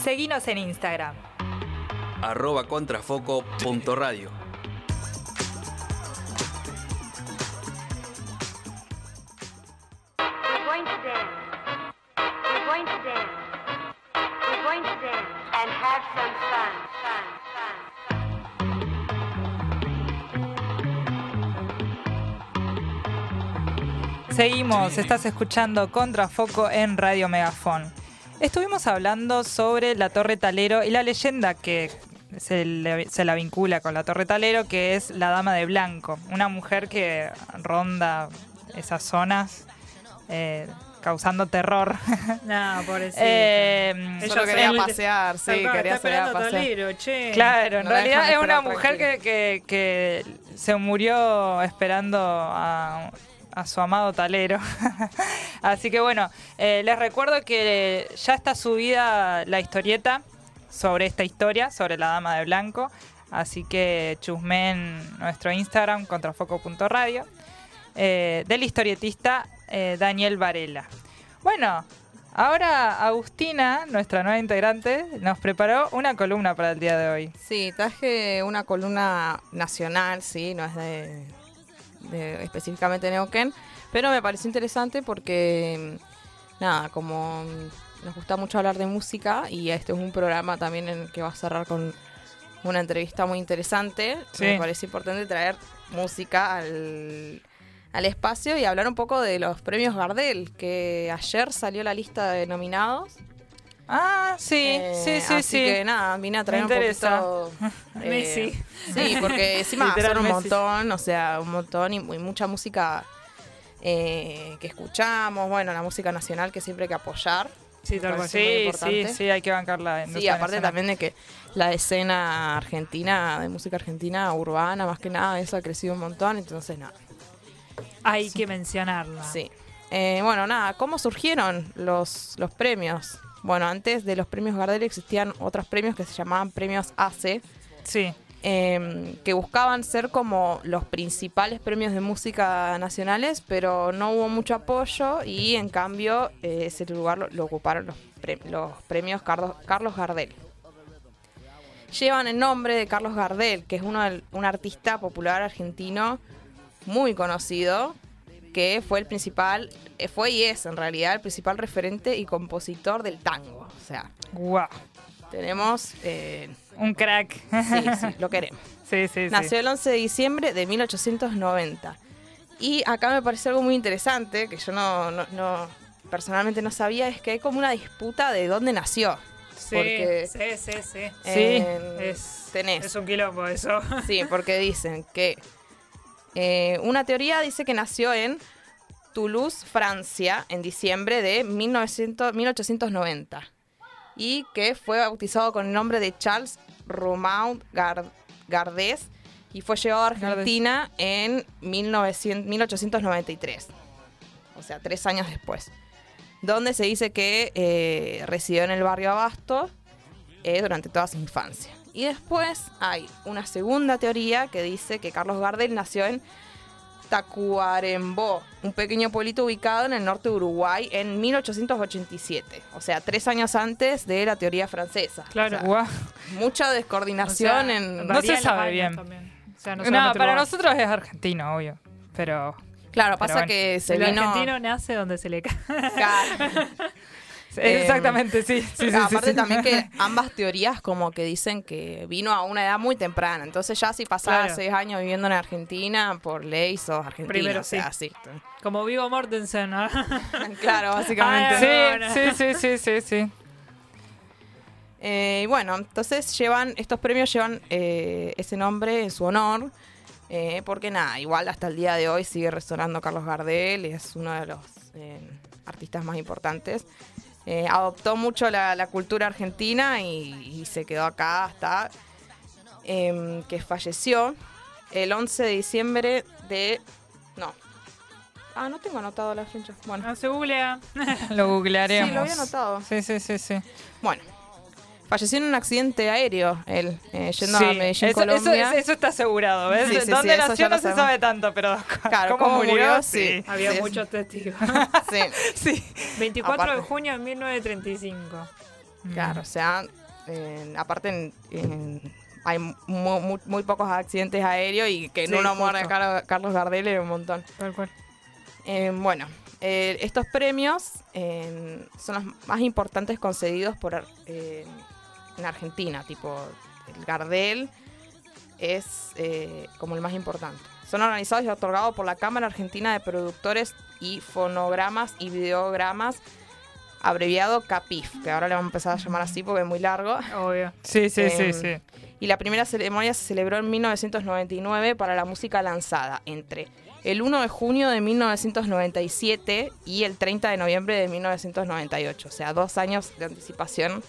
Seguinos en Instagram. arroba contrafoco.radio. Seguimos, estás escuchando Contrafoco en Radio Megafón. Estuvimos hablando sobre la Torre Talero y la leyenda que se, le- se la vincula con la Torre Talero, que es la Dama de Blanco, una mujer que ronda esas zonas eh, causando terror. <laughs> No, pobrecito. Eh, Ella Solo quería se- pasear, sí, quería salir a pasear. Che. Claro, en No realidad es una mujer que, que- que se murió esperando a, a su amado talero. <laughs> Así que bueno, eh, les recuerdo que ya está subida la historieta sobre esta historia, sobre la Dama de Blanco. Así que chusmen nuestro Instagram, contrafoco.radio, eh, del historietista eh, Daniel Varela. Bueno, ahora Agustina, nuestra nueva integrante, nos preparó una columna para el día de hoy. Sí, traje una columna nacional, sí, no es de, de específicamente Neuquén, pero me pareció interesante porque, nada, como nos gusta mucho hablar de música y este es un programa también en el que va a cerrar con una entrevista muy interesante, Sí. me parece importante traer música al, al espacio y hablar un poco de los premios Gardel, que ayer salió la lista de nominados. Ah, sí, Eh, sí, sí, así sí. que nada, vine a traer Me un interesa. poquito. <laughs> eh, Messi. Sí, porque encima <laughs> son un montón, o sea, un montón y, y mucha música eh, que escuchamos, bueno, la música nacional que siempre hay que apoyar. Sí, tal Sí, sí, sí, hay que bancarla. en Sí, aparte nacional. también de que la escena argentina, de música argentina, urbana, más que nada, eso ha crecido un montón, entonces nada. Hay que mencionarla. Sí. Eh, bueno, nada, ¿cómo surgieron los, los premios? Bueno, antes de los premios Gardel existían otros premios que se llamaban premios ACE, Sí, eh, que buscaban ser como los principales premios de música nacionales, pero no hubo mucho apoyo y en cambio eh, ese lugar lo, lo ocuparon los, pre- los premios Carlos, Carlos Gardel. Llevan el nombre de Carlos Gardel, que es uno un artista popular argentino muy conocido, que fue el principal, eh, fue y es en realidad el principal referente y compositor del tango. O sea, guau. tenemos... eh, Un crack. sí, sí, lo queremos. <laughs> sí, sí, sí. Nació el 11 de diciembre de 1890. Y acá me parece algo muy interesante, que yo no, no- no- personalmente no sabía, es que hay como una disputa de dónde nació. Sí, Porque- sí, sí, sí. En- Es, tenés. es un quilombo eso. Sí, porque dicen que eh, una teoría dice que nació en Toulouse, Francia, en diciembre de 1900 1890 y que fue bautizado con el nombre de Charles Romain Gar- Gardés y fue llevado a Argentina en 1900 1893, o sea, tres años después, donde se dice que eh, residió en el barrio Abasto eh, durante toda su infancia. Y después hay una segunda teoría que dice que Carlos Gardel nació en Tacuarembó, un pequeño pueblito ubicado en el norte de Uruguay en 1887, o sea, tres años antes de la teoría francesa. Claro. O sea, Guau. mucha descoordinación O sea, en... No se sabe bien. también. O sea, No, para Uruguay. nosotros es argentino, obvio. Pero Claro, Pero pasa bueno, que se el vino... argentino nace donde se le cae. <laughs> Eh, Exactamente, sí. sí, sí, Aparte sí, también que <laughs> ambas teorías como que dicen que vino a una edad muy temprana. Entonces ya si pasabas Claro. seis años viviendo en Argentina, por ley sos argentino. Primero o sea, sí. Como Vigo Mortensen. ¿no? <laughs> claro, básicamente. Sí, sí, sí, sí, sí, sí. Eh, y bueno, entonces llevan, estos premios llevan eh, ese nombre en su honor, eh, porque nada, igual hasta el día de hoy sigue resonando Carlos Gardel, es uno de los eh, artistas más importantes. Eh, adoptó mucho la, la cultura argentina y, y se quedó acá hasta em, que falleció el 11 de diciembre de... No. Ah, no tengo anotado las fechas. Bueno, No se googlea. <laughs> Lo googlearemos. Sí, lo había anotado. Sí, sí, sí, sí. bueno. Falleció en un accidente aéreo, él, eh, yendo Sí, a Medellín, eso, eso- Colombia. eso está asegurado, ¿ves? Sí, ¿Dónde nació no se sabemos. sabe tanto, pero <laughs> Claro, cómo, cómo murió, murió, sí. sí. Había Sí, muchos testigos. <laughs> Sí, Sí. 24 de Aparte. junio de 1935. claro, o sea, eh, aparte en- en- hay mu- mu- muy, pocos accidentes aéreos y que en Sí, uno muera. Car- Carlos Gardel era un montón. Tal cual. Eh, bueno, eh, estos premios eh, son los más importantes concedidos por eh, en Argentina, tipo el Gardel es eh, como el más importante. Son organizados y otorgados por la Cámara Argentina de Productores y Fonogramas y Videogramas, abreviado CAPIF, que ahora le vamos a empezar a llamar así porque es muy largo. Obvio. Sí, sí, sí, Em, sí. Y la primera ceremonia se celebró en 1999 para la música lanzada entre el 1 de junio de 1997 y el 30 de noviembre de 1998. O sea, dos años de anticipación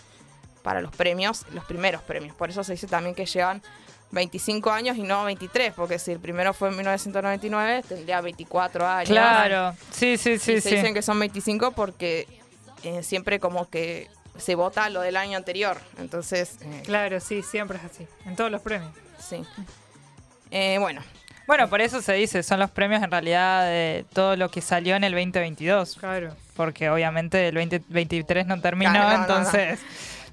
para los premios, los primeros premios. Por eso se dice también que llevan 25 años y no 23, porque si el primero fue en 1999, tendría 24 años. Claro. Sí, sí, sí, Y se sí. dicen que son 25 porque eh, siempre como que se vota lo del año anterior. Entonces, eh, Claro, sí, siempre es así. En todos los premios. Sí. Eh, bueno, Bueno, por eso se dice, son los premios en realidad de todo lo que salió en el 2022. Claro. Porque obviamente el 2023 no terminó, Claro, no, no, no.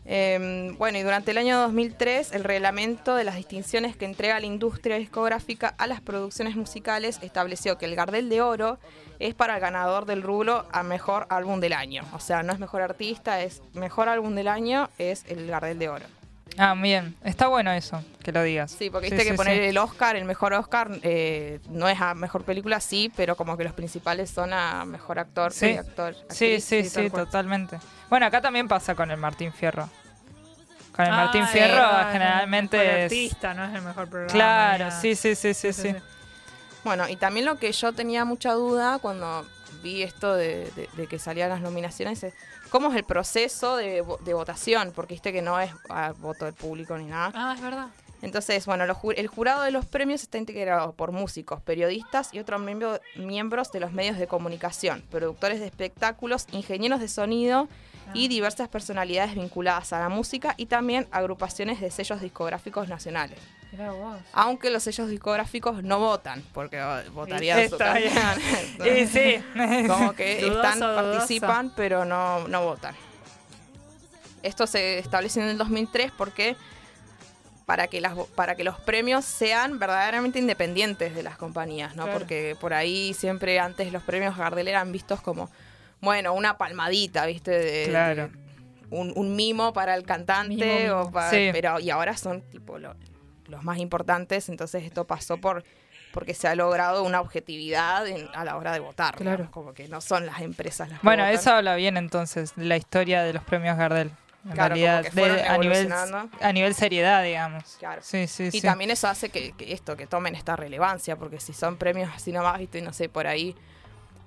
Eh, bueno, y durante el año 2003 el reglamento de las distinciones que entrega la industria discográfica a las producciones musicales estableció que el Gardel de Oro es para el ganador del rubro a mejor álbum del año. O sea, no es mejor artista, es mejor álbum del año, es el Gardel de Oro. Ah, bien. Está bueno eso, que lo digas. Sí, porque viste que sí, poner sí. el Oscar, el mejor Oscar, eh, no es a mejor película, sí, pero como que los principales son a mejor actor, Sí. y actor, Sí, actriz, sí, sí, cual. totalmente. Bueno, acá también pasa con el Martín Fierro. Con el Ah, Martín es Fierro es generalmente el mejor es... artista, no es el mejor programa. Claro, sí, sí, sí, sí, sí. Bueno, y también lo que yo tenía mucha duda cuando vi esto de, de- de que salían las nominaciones es cómo es el proceso de, de votación, porque viste que no es a voto del público ni nada. Ah, es verdad. Entonces, bueno, los el jurado de los premios está integrado por músicos, periodistas y otros miembro- miembros de los medios de comunicación, productores de espectáculos, ingenieros de sonido y diversas personalidades vinculadas a la música y también agrupaciones de sellos discográficos nacionales. Aunque los sellos discográficos no votan, porque votarían su Está bien. canción. <laughs> Y sí. Como que <laughs> Dudoso, están, dudoso. participan, pero no, no votan. Esto se estableció en el 2003 porque para que las para que los premios sean verdaderamente independientes de las compañías, ¿no? Claro. Porque por ahí siempre antes los premios Gardel eran vistos como bueno, una palmadita, ¿viste? De- Claro. de un, un mimo para el cantante Mimo, mimo. o para- Sí. pero y ahora son tipo lo- los más importantes, entonces esto pasó por porque se ha logrado una objetividad en- a la hora de votar. Claro. Como que no son las empresas las que Bueno, votan. eso habla bien entonces de la historia de los premios Gardel. En Claro, como realidad, de- a, nivel, a nivel seriedad, digamos. Claro. Sí, sí, Y sí. también eso hace que, que esto, que tomen esta relevancia, porque si son premios así nomás, viste, no sé, por ahí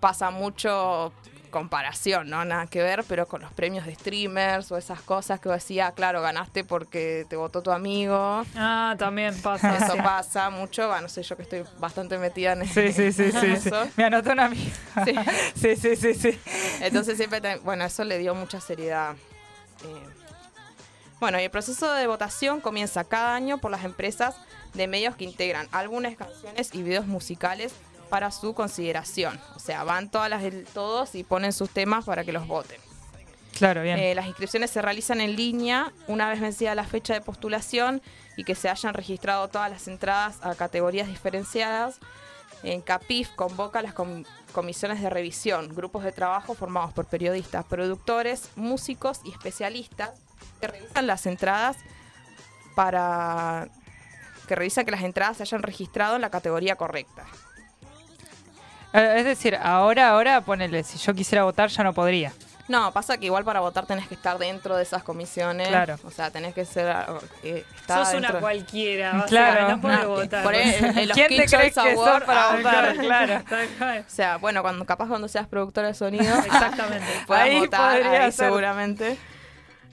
pasa mucho comparación, ¿no? Nada que ver, pero con los premios de streamers o esas cosas que vos decías, claro, ganaste porque te votó tu amigo. Ah, también <laughs> pasa. Eso sí. pasa mucho, va, no sé, yo que estoy bastante metida en, Sí, sí, sí, sí, sí. Me anotó una amiga. Sí. <laughs> Sí, sí, sí, sí. Entonces siempre, te- bueno, eso le dio mucha seriedad. eh. Bueno, y el proceso de votación comienza cada año por las empresas de medios que integran álbumes, canciones y videos musicales para su consideración. O sea, van todas las todos y ponen sus temas para que los voten. Claro, bien. Eh, las inscripciones se realizan en línea una vez vencida la fecha de postulación y que se hayan registrado todas las entradas a categorías diferenciadas. En CAPIF convoca las com- comisiones de revisión, grupos de trabajo formados por periodistas, productores, músicos y especialistas que revisan las entradas para que revisan que las entradas se hayan registrado en la categoría correcta. Eh, Es decir, ahora, ahora, ponele, si yo quisiera votar ya no podría. No, pasa que igual para votar tenés que estar dentro de esas comisiones. Claro. O sea, tenés que ser. eh, estar Sos una cualquiera, Claro. no podés votar. por ahí, en los ¿Quién te crees que sos Award, para ah, votar? Claro. <laughs> O sea, bueno, cuando capaz cuando seas productora de sonido, <laughs> Exactamente. <laughs> puedas Ahí votar podría ahí seguramente.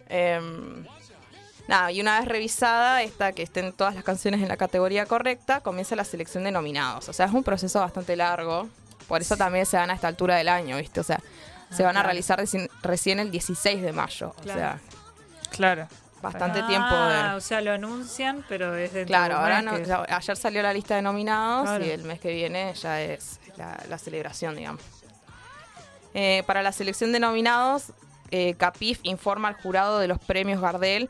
Em, nada, y una vez revisada esta que estén todas las canciones en la categoría correcta, comienza la selección de nominados. O sea, es un proceso bastante largo. Por eso también se dan a esta altura del año, ¿viste? O sea, se Ah, van a realizar recién, recién el 16 de mayo. Claro. O sea, Claro. bastante Ah, tiempo de... O sea, lo anuncian, pero es dentro Claro, de ahora mes no- ya- ayer salió la lista de nominados Claro. y el mes que viene ya es la, la celebración, digamos. Eh, para la selección de nominados, eh, Capif informa al jurado de los premios Gardel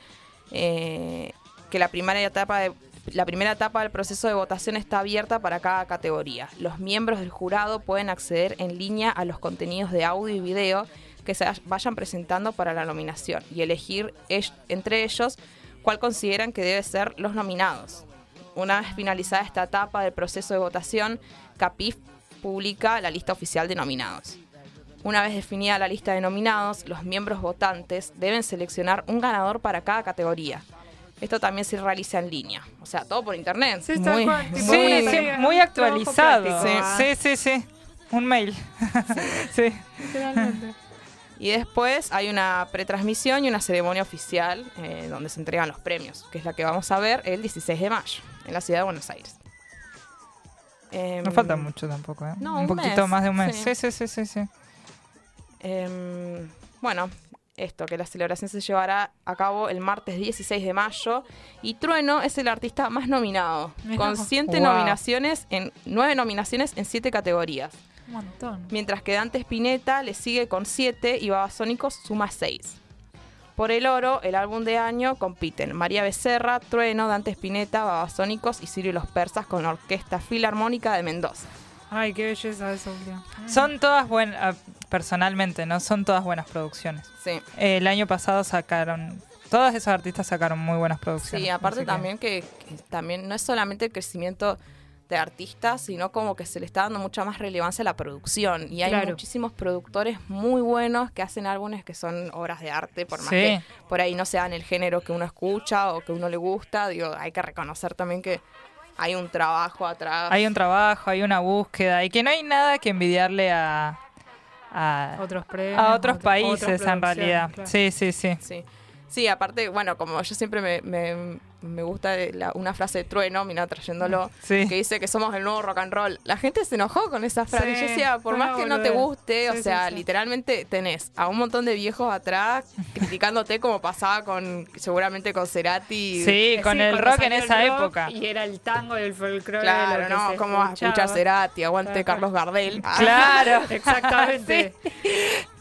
eh, que la primera etapa de- la primera etapa del proceso de votación está abierta para cada categoría. Los miembros del jurado pueden acceder en línea a los contenidos de audio y video que se vayan presentando para la nominación y elegir entre ellos cuál consideran que debe ser los nominados. Una vez finalizada esta etapa del proceso de votación, CAPIF publica la lista oficial de nominados. Una vez definida la lista de nominados, los miembros votantes deben seleccionar un ganador para cada categoría. Esto también se realiza en línea, o sea, todo por internet. Sí, muy, tipo Sí, sí, muy actualizado. Sí, sí, sí. Un mail. <laughs> sí. literalmente. Y después hay una pretransmisión y una ceremonia oficial eh, donde se entregan los premios, que es la que vamos a ver el 16 de mayo en la ciudad de Buenos Aires. Em, No falta mucho tampoco, ¿eh? no, un un poquito mes, más de un mes. sí. Sí, sí, sí, sí. sí. Em, bueno, esto, que la celebración se llevará a cabo el martes 16 de mayo y Trueno es el artista más nominado, con vos. siete Wow. nominaciones en nueve nominaciones en siete categorías, Un montón. mientras que Dante Spinetta le sigue con siete y Babasónicos suma seis. Por el oro, el álbum de año compiten María Becerra, Trueno, Dante Spinetta, Babasónicos y Sirio y los Persas con la Orquesta Filarmónica de Mendoza. Ay, qué belleza eso. Son todas buenas, personalmente, ¿no? Son todas buenas producciones. Sí. Eh, el año pasado sacaron, todos esos artistas sacaron muy buenas producciones. Sí, aparte que- también que, que también no es solamente el crecimiento de artistas, sino como que se le está dando mucha más relevancia a la producción. Y hay Claro. muchísimos productores muy buenos que hacen álbumes que son obras de arte, por más Sí. que por ahí no sean el género que uno escucha o que uno le gusta. Digo, hay que reconocer también que hay un trabajo atrás. Hay un trabajo, hay una búsqueda y que no hay nada que envidiarle a, a, Otros premios. a otros otro- países en realidad. claro. Sí, sí, sí. Sí. Sí, aparte, bueno, como yo siempre me, me, me gusta de la- una frase de Trueno, mira, trayéndolo, <laughs> Sí. que dice que somos el nuevo rock and roll. La gente se enojó con esa frase. Sí, yo decía, por más que no te guste, o sea, sí. literalmente tenés a un montón de viejos atrás criticándote como pasaba con, seguramente con Cerati. Sí, Eh, con sí, el rock en esa rock época. Y era el tango y el folclore. Claro, lo que ¿no? se Como escuchaba. escuchar Cerati, aguante Claro. Carlos Gardel. Claro. <laughs> Exactamente. <laughs>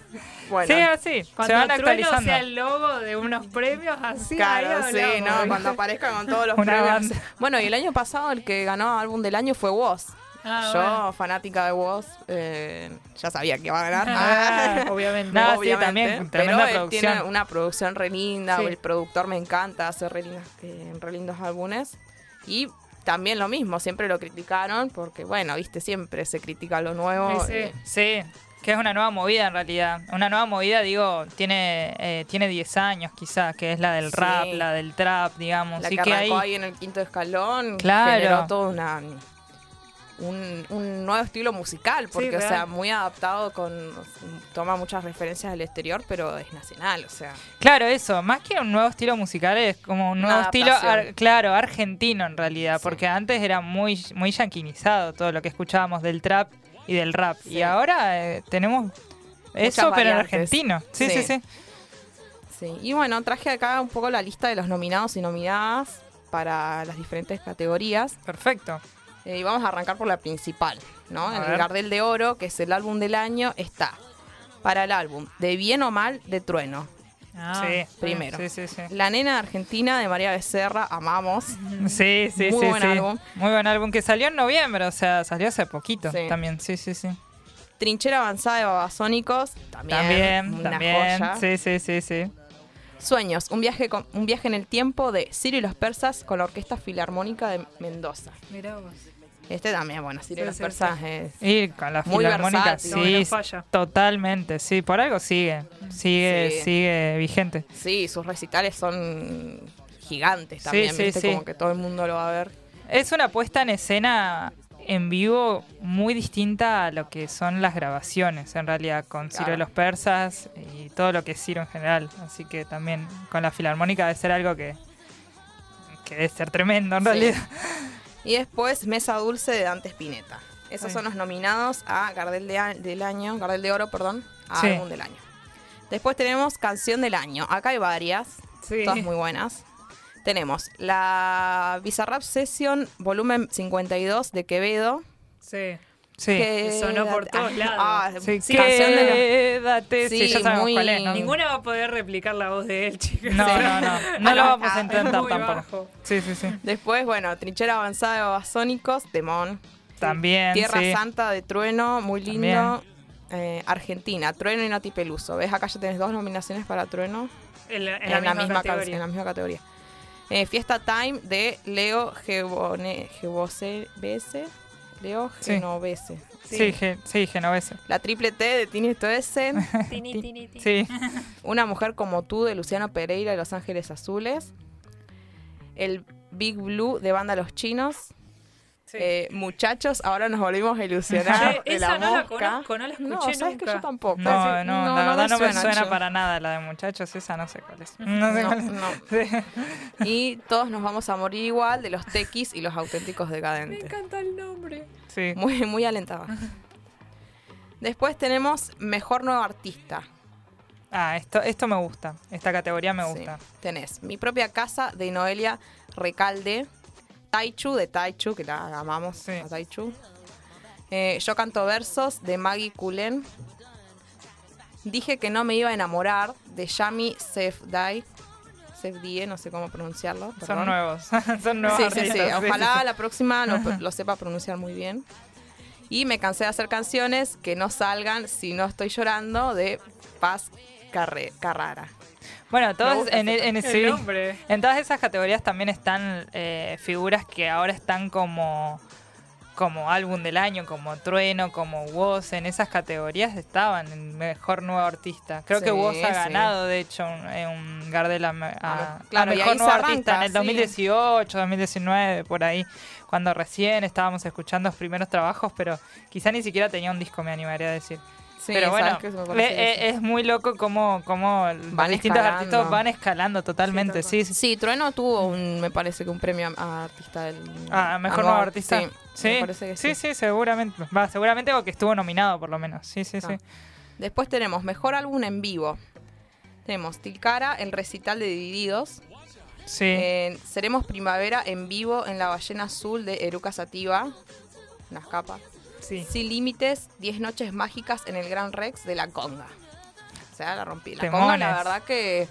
bueno. Sí, así. Se Cuando van Trueno actualizando. sea el logo de unos premios, así Claro, sí, hablamos, no, ¿viste? cuando aparezcan con todos los <laughs> Una premios. banda. Bueno, y el año pasado el que ganó álbum del año fue Woz. Ah, Yo, bueno. fanática de Woz, eh, ya sabía que iba a ganar. Ah, <laughs> obviamente. No, sí, obviamente, también, pero tremenda él producción. tiene una producción re linda, Sí. el productor me encanta, hace re, lindas- eh, re lindos álbumes. Y también lo mismo, siempre lo criticaron, porque bueno, viste, siempre se critica lo nuevo. Sí, sí. eh, Sí, que es una nueva movida en realidad. Una nueva movida, digo, tiene eh, tiene 10 años quizás, que es la del Sí. rap, la del trap, digamos. la Así que que arrancó ahí, en el quinto escalón Claro. generó todo una un, un nuevo estilo musical porque o sea muy adaptado con toma muchas referencias del exterior pero es nacional o sea Claro, eso, más que un nuevo estilo musical es como un nuevo estilo, ar- claro, argentino en realidad, Sí. porque antes era muy muy yanquinizado todo lo que escuchábamos del trap y del rap. Sí. Y ahora eh, tenemos eso, pero en argentino. Sí, sí, Sí. sí. sí y bueno traje acá un poco la lista de los nominados y nominadas para las diferentes categorías Perfecto. Eh, y vamos a arrancar por la principal no A en ver. el Gardel de Oro que es el álbum del año está para el álbum de bien o mal de Trueno Ah, sí, primero. Sí, sí, sí. La nena argentina de María Becerra, amamos. <laughs> Sí, sí, Muy sí. buen sí. álbum. Muy buen álbum que salió en noviembre, o sea, salió hace poquito Sí. también. Sí, sí, sí. Trinchera avanzada de Babasónicos, también. También, una también. joya. Sí, sí, sí, sí. Sueños, un viaje, con- un viaje en el tiempo de Ciro y los persas con la Orquesta Filarmónica de Mendoza. Mirá vos. Este también, bueno, Sí, los sí, persas es... Y con la Muy filarmónica. No, sí, no falla. totalmente, sí, por algo sigue, sigue, Sí. sigue vigente. Sí, sus recitales son gigantes también, sí, ¿viste? sí. Como que todo el mundo lo va a ver. Es una puesta en escena en vivo muy distinta a lo que son las grabaciones, en realidad, con Ciro Claro. de los Persas y todo lo que es Ciro en general. Así que también con la filarmónica debe ser algo que, que debe ser tremendo, en Sí. realidad. <laughs> Y después Mesa Dulce de Dante Spinetta. Esos Sí. son los nominados a Gardel de del año, Gardel de Oro, perdón, a Sí. álbum del año. Después tenemos Canción del Año. Acá hay varias, Sí. todas muy buenas. Tenemos la Bizarrap Session volumen 52 de Quevedo. Sí. Sí. que- sonó por todos lados. Ah, Sí, sí, canción de la- quédate. Sí, Sí, ya sabemos muy- cuál es, ¿no? Ninguna va a poder replicar la voz de él, chicos. No, no, no. <laughs> No lo vamos a Ah, intentar muy tampoco. bajo. Sí, sí, sí. Después, bueno, Trinchera Avanzada de Babasónicos, Demón. También. Tierra sí. Santa de Trueno, muy lindo. Eh, Argentina, Trueno y Nati Peluso. ¿Ves? Acá ya tenés dos nominaciones para Trueno En la, en en, la la, misma, misma ca- categoría. en la misma categoría. Eh, Fiesta Time de Leo Gebone- Gebose- Bese. Leo Sí. Genovese. Sí, ge- sí, genovese. La triple T de Tini Stoessel. <laughs> Tini, tini, tini. Sí. <laughs> Una mujer como tú de Luciano Pereira de Los Ángeles Azules. El Big Blue de Banda Los Chinos. Sí. Eh, muchachos, ahora nos volvimos a ilusionar. Che, de esa la no la mosca. conozco, no la escuché No, sabes que nunca. yo tampoco. No, no, no, la verdad no me suena, para nada la de muchachos, esa no sé cuál es. <laughs> No sé No, cuál es. no. <laughs> Y todos nos vamos a morir igual de los tequis y los auténticos Me decadentes. encanta el nombre. Sí. <laughs> Muy, muy alentador. Después tenemos Mejor Nuevo Artista. Ah, esto, esto me gusta. Esta categoría me Sí. gusta. Tenés Mi Propia Casa de Noelia Recalde. Taichu de Taichu, que la amamos Sí. a Taichu. Eh, Yo canto versos de Maggie Kulen. Dije que no me iba a enamorar de Yami Sefdai. Sefdie, no sé cómo pronunciarlo. Son nuevos. <laughs> Son nuevos Sí, sí, sí. Ojalá sí. la próxima lo, <laughs> lo sepa pronunciar muy bien. Y me cansé de hacer canciones que no salgan si no estoy llorando de Paz Carre- Carrara. Bueno, todos en, en, sí, en todas esas categorías también están eh, figuras que ahora están como como álbum del año, como Trueno, como Woz, en esas categorías estaban en mejor nuevo artista. Creo que Sí, Woz ha sí. ganado, de hecho, un, eh, un Gardel a, a- Vamos, claro, a y mejor nuevo artista en el sí. 2018, 2019, por ahí, cuando recién estábamos escuchando los primeros trabajos, pero quizá ni siquiera tenía un disco, me animaría a decir. Sí, pero bueno, eh, es muy loco cómo, cómo los Van distintos escalando. artistas van escalando totalmente. Sí, Sí, sí, Sí, Trueno tuvo un, me parece que un premio a, artista del Ah, mejor a nuevo artista. Sí, Sí, sí. sí, sí, seguramente. Va, seguramente porque estuvo nominado por lo menos. Sí, sí, Ah. sí. Después tenemos mejor álbum en vivo. Tenemos Tilcara, el recital de Divididos. Sí. Eh, Seremos Primavera en vivo en la ballena azul de Eruca Sativa. Unas capas. Sí. Sin límites, 10 noches mágicas en el Gran Rex de la Conga. O sea, la rompí. La Temones. Conga, la verdad que,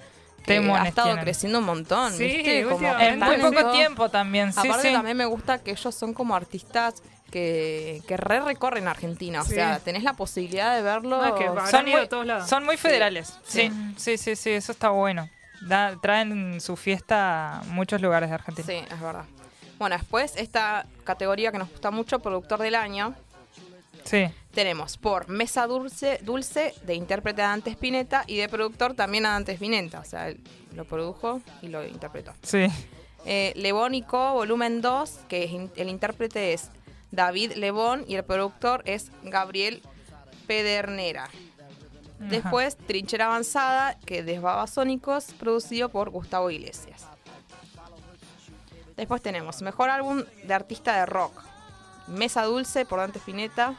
ha estado tienen. creciendo un montón. Sí, ¿viste? Como últimamente. en muy poco tiempo también. Sí, Aparte sí. también me gusta que ellos son como artistas que, que re recorren Argentina. O Sí. sea, tenés la posibilidad de verlo. Ah, que Son muy, todos lados. son muy federales. Sí, Sí. sí, sí, sí, eso está bueno. Da- traen su fiesta a muchos lugares de Argentina. Sí, es verdad. Bueno, después esta categoría que nos gusta mucho, productor del año, Sí. tenemos por Mesa Dulce, Dulce de intérprete a Dante Spinetta y de productor también a Dante Spinetta. O sea, él lo produjo y lo interpretó. Sí. Eh, Lebónico, volumen 2, que es in- el intérprete es David Lebón y el productor es Gabriel Pedernera. Después, Trinchera Avanzada, que es de Babasónicos, producido por Gustavo Iglesias. Después tenemos Mejor Álbum de Artista de Rock. Mesa Dulce por Dante Spinetta.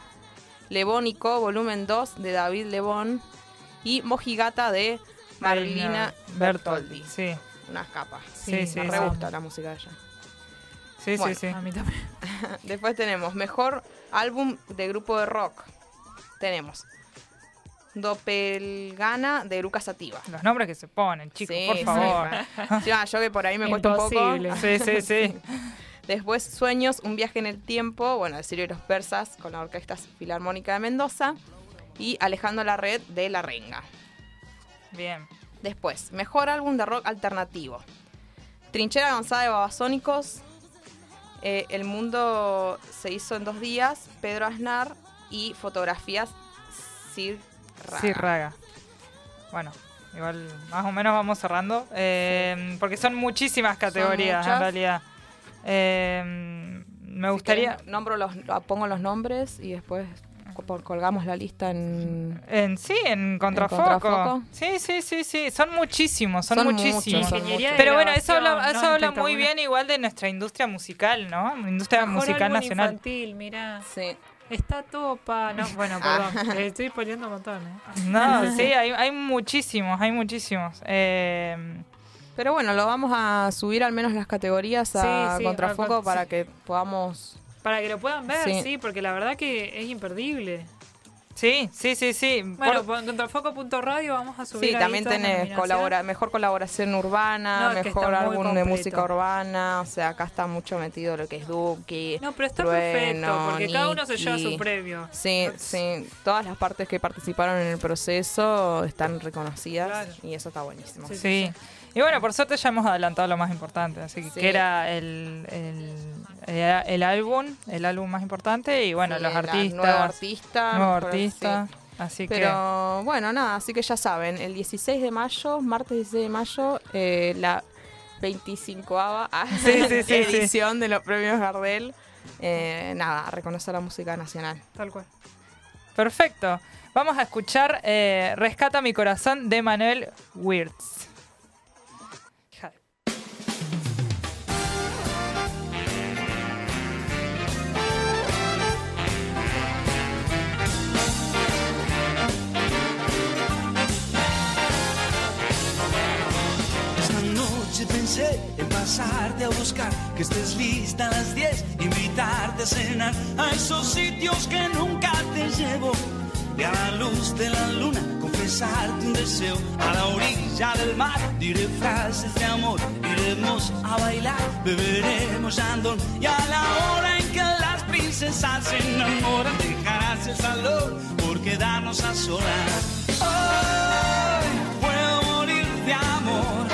Lebónico, volumen 2 de David Lebón. Y Mojigata de Marilina Bertoldi. Sí, Unas capas. sí, sí. Me sí, re gusta la música de ella. Sí, Bueno, sí, sí. A mí también. <laughs> Después tenemos mejor álbum de grupo de rock. Tenemos Doppelgana de Lucas Sativa. Los nombres que se ponen, chicos, Sí, por favor. <laughs> Sí, ah, yo que por ahí me cuesta un poco. Sí, sí, sí. <laughs> Después Sueños, un viaje en el tiempo, bueno, de Sirio y los Persas con la Orquesta Filarmónica de Mendoza. Y Alejandro Larred de La Renga. Bien. Después, mejor álbum de rock alternativo. Trinchera avanzada de Babasónicos. eh, el mundo se hizo en dos días. Pedro Aznar y fotografías Sir Raga. Bueno, igual más o menos vamos cerrando. eh, Porque son muchísimas categorías en realidad. Eh, me Si gustaría. querés, nombro los, pongo los nombres y después co- colgamos la lista en. En, sí, en contrafoco. contrafoco? Sí, sí, sí, sí. Son muchísimos, son, Son muchísimos. muchos, son Pero bueno, eso habla, eso ¿no? habla muy bien igual de nuestra industria musical, ¿no? Industria Mejor musical nacional. infantil, mirá. Sí. Está topa. No, bueno, Ah. perdón. <laughs> Estoy poniendo un montón, ¿eh? No, <laughs> sí, hay, hay muchísimos, hay muchísimos. Eh, Pero bueno, lo vamos a subir al menos las categorías a Sí, sí, Contrafoco a- para sí. que podamos. Para que lo puedan ver, Sí. porque la verdad que es imperdible. sí, sí, sí, sí. Bueno, Por- contrafoco.radio vamos a subir Sí, ahí también tenés colabora mejor colaboración urbana, No, mejor álbum de música urbana. O sea, acá está mucho metido lo que es Duki. No, pero está Trueno, perfecto, porque cada uno se lleva su premio. Sí, sí, todas las partes que participaron en el proceso están reconocidas Claro. y eso está buenísimo. Sí. Sí. Y bueno, por suerte ya hemos adelantado lo más importante, así que, Sí. que era el, el, el- el álbum, el álbum más importante y bueno, Sí, los artistas. Nuevo artista. nuevo mejor- artista. sí. Así Pero bueno, nada, así que ya saben, el 16 de mayo, martes 16 de mayo, eh, la 25ava ah, <laughs> Sí, sí, sí, sí. edición de los premios Gardel. Eh, nada, a reconocer la música nacional. Tal cual. perfecto. Vamos a escuchar eh, Rescata mi corazón de Manuel Wirtz. Noche pensé en pasarte a buscar, que estés lista a las 10, invitarte a cenar a esos sitios que nunca te llevo. Y a la luz de la luna confesarte un deseo a la orilla del mar. Diré frases de amor, iremos a bailar, beberemos andón y a la hora en que las princesas se enamoran dejarás el salón por quedarnos a solas. Hoy puedo morir de amor,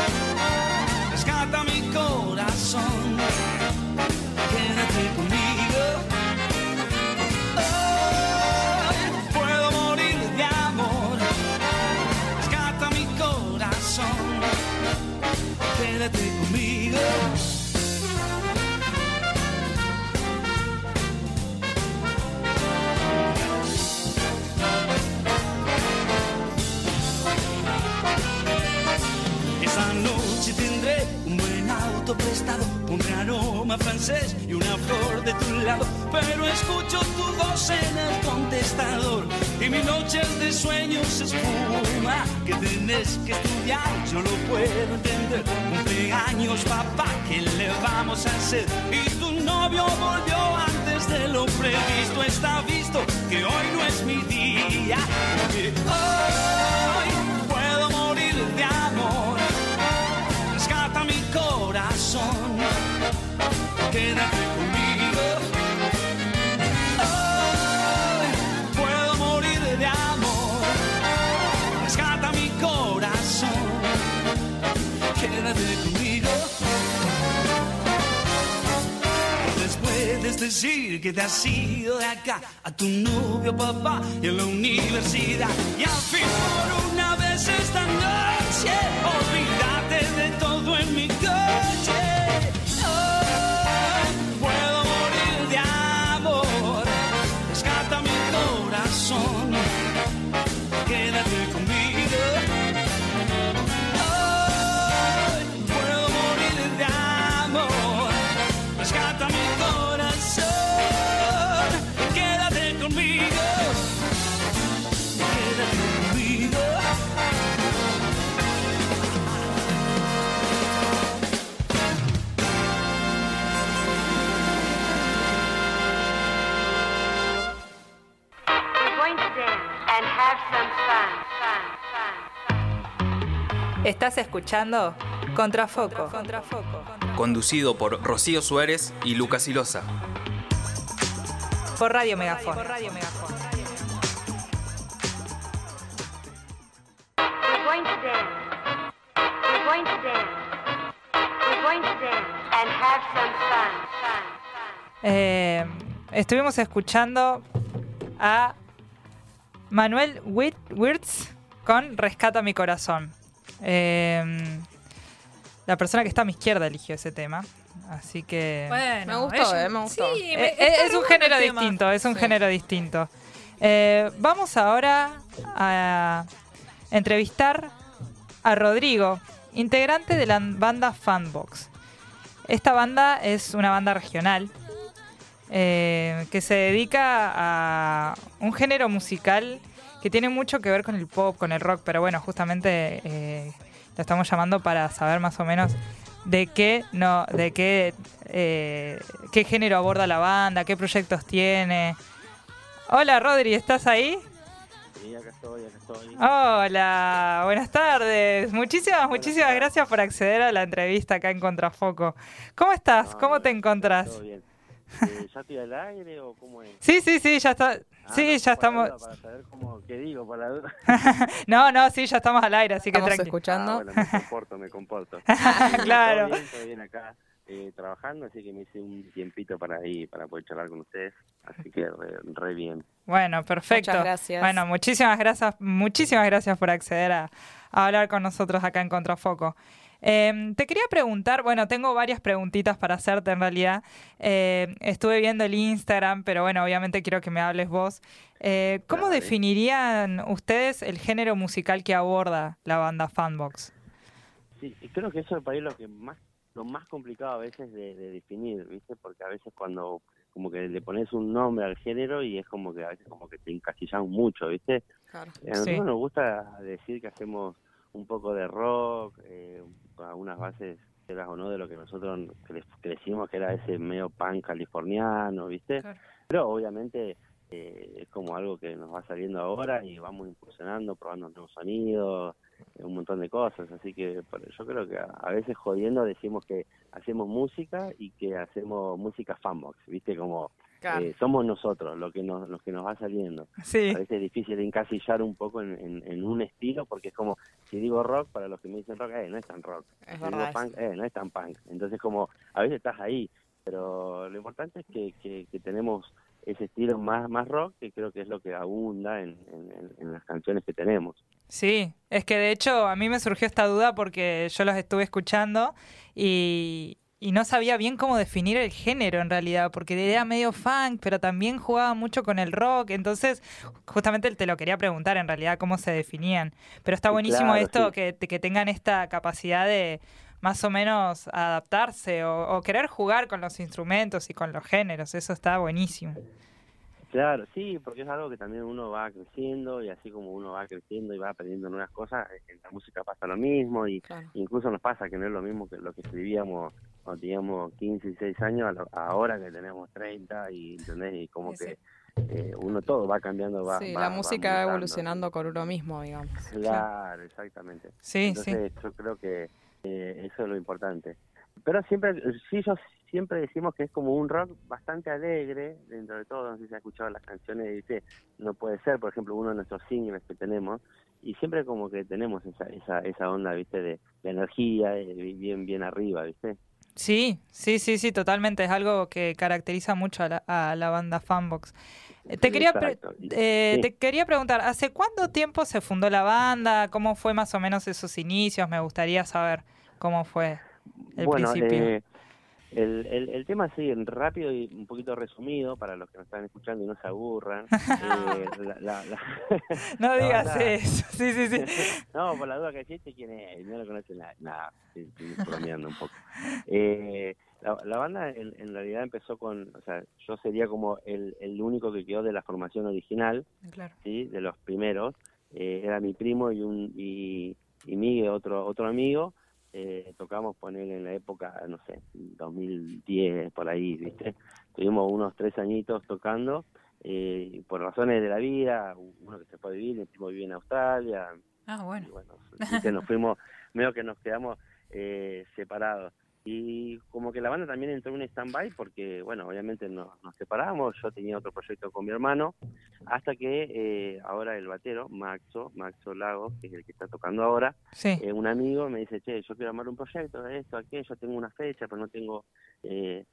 corazón, francés y una flor de tu lado. Pero escucho tu voz en el contestador y mi noche de sueños espuma. Que tenés que estudiar, yo lo puedo entender. Cumpleaños, papá, ¿qué le vamos a hacer? Y tu novio volvió antes de lo previsto. Está visto que hoy no es mi día. Porque hoy puedo morir de amor corazón, quédate conmigo. Hoy puedo morir de amor, rescata mi corazón, quédate conmigo. Les puedes decir que te has ido de acá a tu novio papá y a la universidad y al fin por una vez esta noche olvídate de todo en mi Estás escuchando Contrafoco. Contrafoco. Conducido por Rocío Suárez y Lucas Silosa. Por Radio Megafon. Por Radio Megafon. We're going to dance. We're going to dance. We're going to dance and have some fun. fun, fun. Eh, estuvimos escuchando a Manuel Wirtz con Rescata mi corazón. Eh, la persona que está a mi izquierda eligió ese tema. Así que... Bueno, Me gustó, ella- eh, me gustó. Sí, Eh, me- eh, está es un género distinto, es un Sí. género distinto. Eh, vamos ahora a entrevistar a Rodrigo, integrante de la banda Fanbox. Esta banda es una banda regional eh, que se dedica a un género musical que tiene mucho que ver con el pop, con el rock, pero bueno, justamente eh, lo estamos llamando para saber más o menos de qué no, de qué eh, qué género aborda la banda, qué proyectos tiene. Hola Rodri, ¿estás ahí? Sí, acá estoy, acá estoy. Hola, buenas tardes. Muchísimas, muchísimas gracias por acceder a la entrevista acá en Contrafoco. ¿Cómo estás? No, ¿Cómo te encontrás? Todo bien. Eh, ¿Ya estoy al aire o cómo es? Sí, sí, sí, ya está. Ah, Sí, no, ya por la estamos. duda, Para saber cómo, qué digo, duda. <laughs> No, no, sí, ya estamos al aire, así que Estamos tranqui. escuchando. Ah, bueno, me comporto, me comporto. <laughs> Claro. Todo bien, todo bien acá eh, trabajando, así que me hice un tiempito para ahí, para poder charlar con ustedes. Así que re, re bien. Bueno, perfecto. Muchas gracias. Bueno, muchísimas gracias, muchísimas gracias por acceder a, a hablar con nosotros acá en Contrafoco. Eh, te quería preguntar, bueno, tengo varias preguntitas para hacerte en realidad. Eh, estuve viendo el Instagram, pero bueno, obviamente quiero que me hables vos. Eh, ¿Cómo Dale. definirían ustedes el género musical que aborda la banda Fanbox? Sí, y creo que eso para mí es lo que más lo más complicado a veces de, de definir, ¿viste? Porque a veces cuando como que le pones un nombre al género y es como que a veces como que te encasillamos mucho, ¿viste? Claro. A nosotros Sí. nos gusta decir que hacemos un poco de rock, eh, algunas bases, quieras o no, de lo que nosotros cre- crecimos, que era ese medio punk californiano, ¿viste? Claro. Pero obviamente eh, es como algo que nos va saliendo ahora y vamos incursionando, probando nuevos sonidos, eh, un montón de cosas. Así que yo creo que a, a veces jodiendo decimos que hacemos música y que hacemos música fanbox, ¿viste? Como Claro. eh, somos nosotros lo que nos, lo que nos va saliendo. Sí, a veces es difícil encasillar un poco en, en- en un estilo porque es como si digo rock para los que me dicen rock eh, no es tan rock. Es si digo punk eh, no es tan punk. Entonces como a veces estás ahí pero lo importante es que, que, que tenemos ese estilo más más rock que creo que es lo que abunda en, en- en- en las canciones que tenemos. Sí, es que de hecho a mí me surgió esta duda porque yo los estuve escuchando y, y no sabía bien cómo definir el género en realidad, porque era medio funk, pero también jugaba mucho con el rock, entonces justamente te lo quería preguntar en realidad cómo se definían. Pero está buenísimo claro, esto sí. que, que tengan esta capacidad de más o menos adaptarse o, o querer jugar con los instrumentos y con los géneros, eso está buenísimo. Claro, sí, porque es algo que también uno va creciendo y así como uno va creciendo y va aprendiendo nuevas cosas, en la música pasa lo mismo y Claro. incluso nos pasa que no es lo mismo que lo que escribíamos cuando teníamos 15 y 6 años a lo- ahora que tenemos 30 y, ¿entendés? Y como Sí, que eh, uno todo va cambiando, va Sí, va- la música va evolucionando con uno mismo, digamos. Claro, exactamente. Sí, sí. Entonces yo creo que eh, eso es lo importante. Pero siempre, sí, yo siempre decimos que es como un rock bastante alegre, dentro de todo, no sé si has escuchado las canciones, dice, no puede ser, por ejemplo, uno de nuestros singles que tenemos, y siempre como que tenemos esa, esa, esa onda, viste, de, de energía, de bien, bien arriba, viste. Sí, sí, sí, sí, totalmente. Es algo que caracteriza mucho a la, a la banda Fanbox. Eh, Te quería, eh, sí. te quería preguntar, ¿hace cuánto tiempo se fundó la banda? ¿Cómo fue más o menos esos inicios? Me gustaría saber cómo fue el bueno, principio. eh, el, el, el tema así, rápido y un poquito resumido, para los que nos están escuchando y no se aburran. <laughs> eh, la- la- la- <laughs> no digas eso. Sí, sí, sí. <laughs> no, por la duda que existe, ¿quién es? No lo conocen nada. Nada, estoy, bromeando un poco. Eh, la, la banda en, en realidad empezó con, o sea, yo sería como el, el único que quedó de la formación original, Claro. ¿sí? De los primeros. Eh, era mi primo y un y, y Miguel, otro otro amigo. Eh, tocamos poner en la época, no sé, 2010, por ahí, ¿viste? Tuvimos unos tres añitos tocando. eh, por razones de la vida, uno que se a vivir, mi primo vive en Australia, Ah, bueno. y bueno, nos fuimos medio que nos quedamos eh, separados. Y como que la banda también entró en un stand-by porque, bueno, obviamente nos, nos separamos, yo tenía otro proyecto con mi hermano, hasta que eh, ahora el batero, Maxo, Maxo Lagos, que es el que está tocando ahora, Sí. eh, un amigo me dice, che, yo quiero armar un proyecto de esto, aquello, tengo una fecha, pero no tengo eh,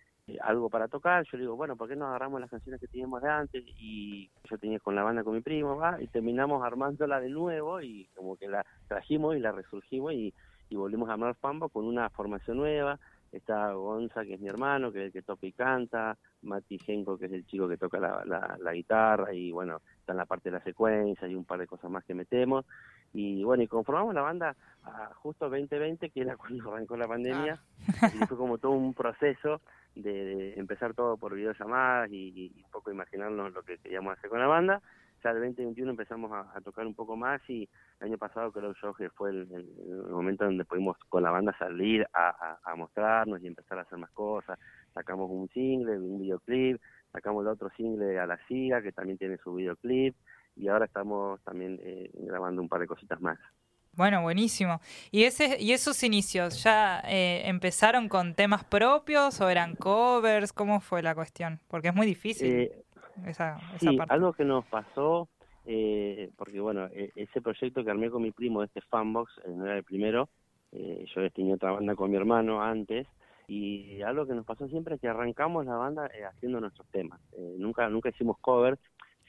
algo para tocar. Yo le digo, bueno, ¿por qué no agarramos las canciones que teníamos de antes? Y yo tenía con la banda con mi primo, va, y terminamos armándola de nuevo y como que la trajimos y la resurgimos y, y volvimos a armar Fambo con una formación nueva. Está Gonza, que es mi hermano, que es el que toca y canta, Mati Genko, que es el chico que toca la, la, la guitarra, y bueno, está en la parte de la secuencia y un par de cosas más que metemos. Y bueno, y conformamos la banda a justo 2020, que era <laughs> cuando arrancó la pandemia, y fue como todo un proceso de, de empezar todo por videollamadas y, y un poco imaginarnos lo que queríamos hacer con la banda. Ya el 2021 empezamos a, a tocar un poco más y el año pasado creo yo que fue el, el- el momento donde pudimos con la banda salir a, a- a mostrarnos y empezar a hacer más cosas. Sacamos un single, un videoclip, sacamos el otro single a la SIGA que también tiene su videoclip y ahora estamos también eh, grabando un par de cositas más. Bueno, buenísimo. ¿Y, ese, y esos inicios ya eh, empezaron con temas propios o eran covers? ¿Cómo fue la cuestión? Porque es muy difícil Eh, esa, esa Sí, parte. algo que nos pasó, eh, porque bueno, e- ese proyecto que armé con mi primo, este Fanbox, eh, no era el primero, eh, yo tenía otra banda con mi hermano antes, y algo que nos pasó siempre es que arrancamos la banda eh, haciendo nuestros temas, Eh, nunca nunca hicimos covers,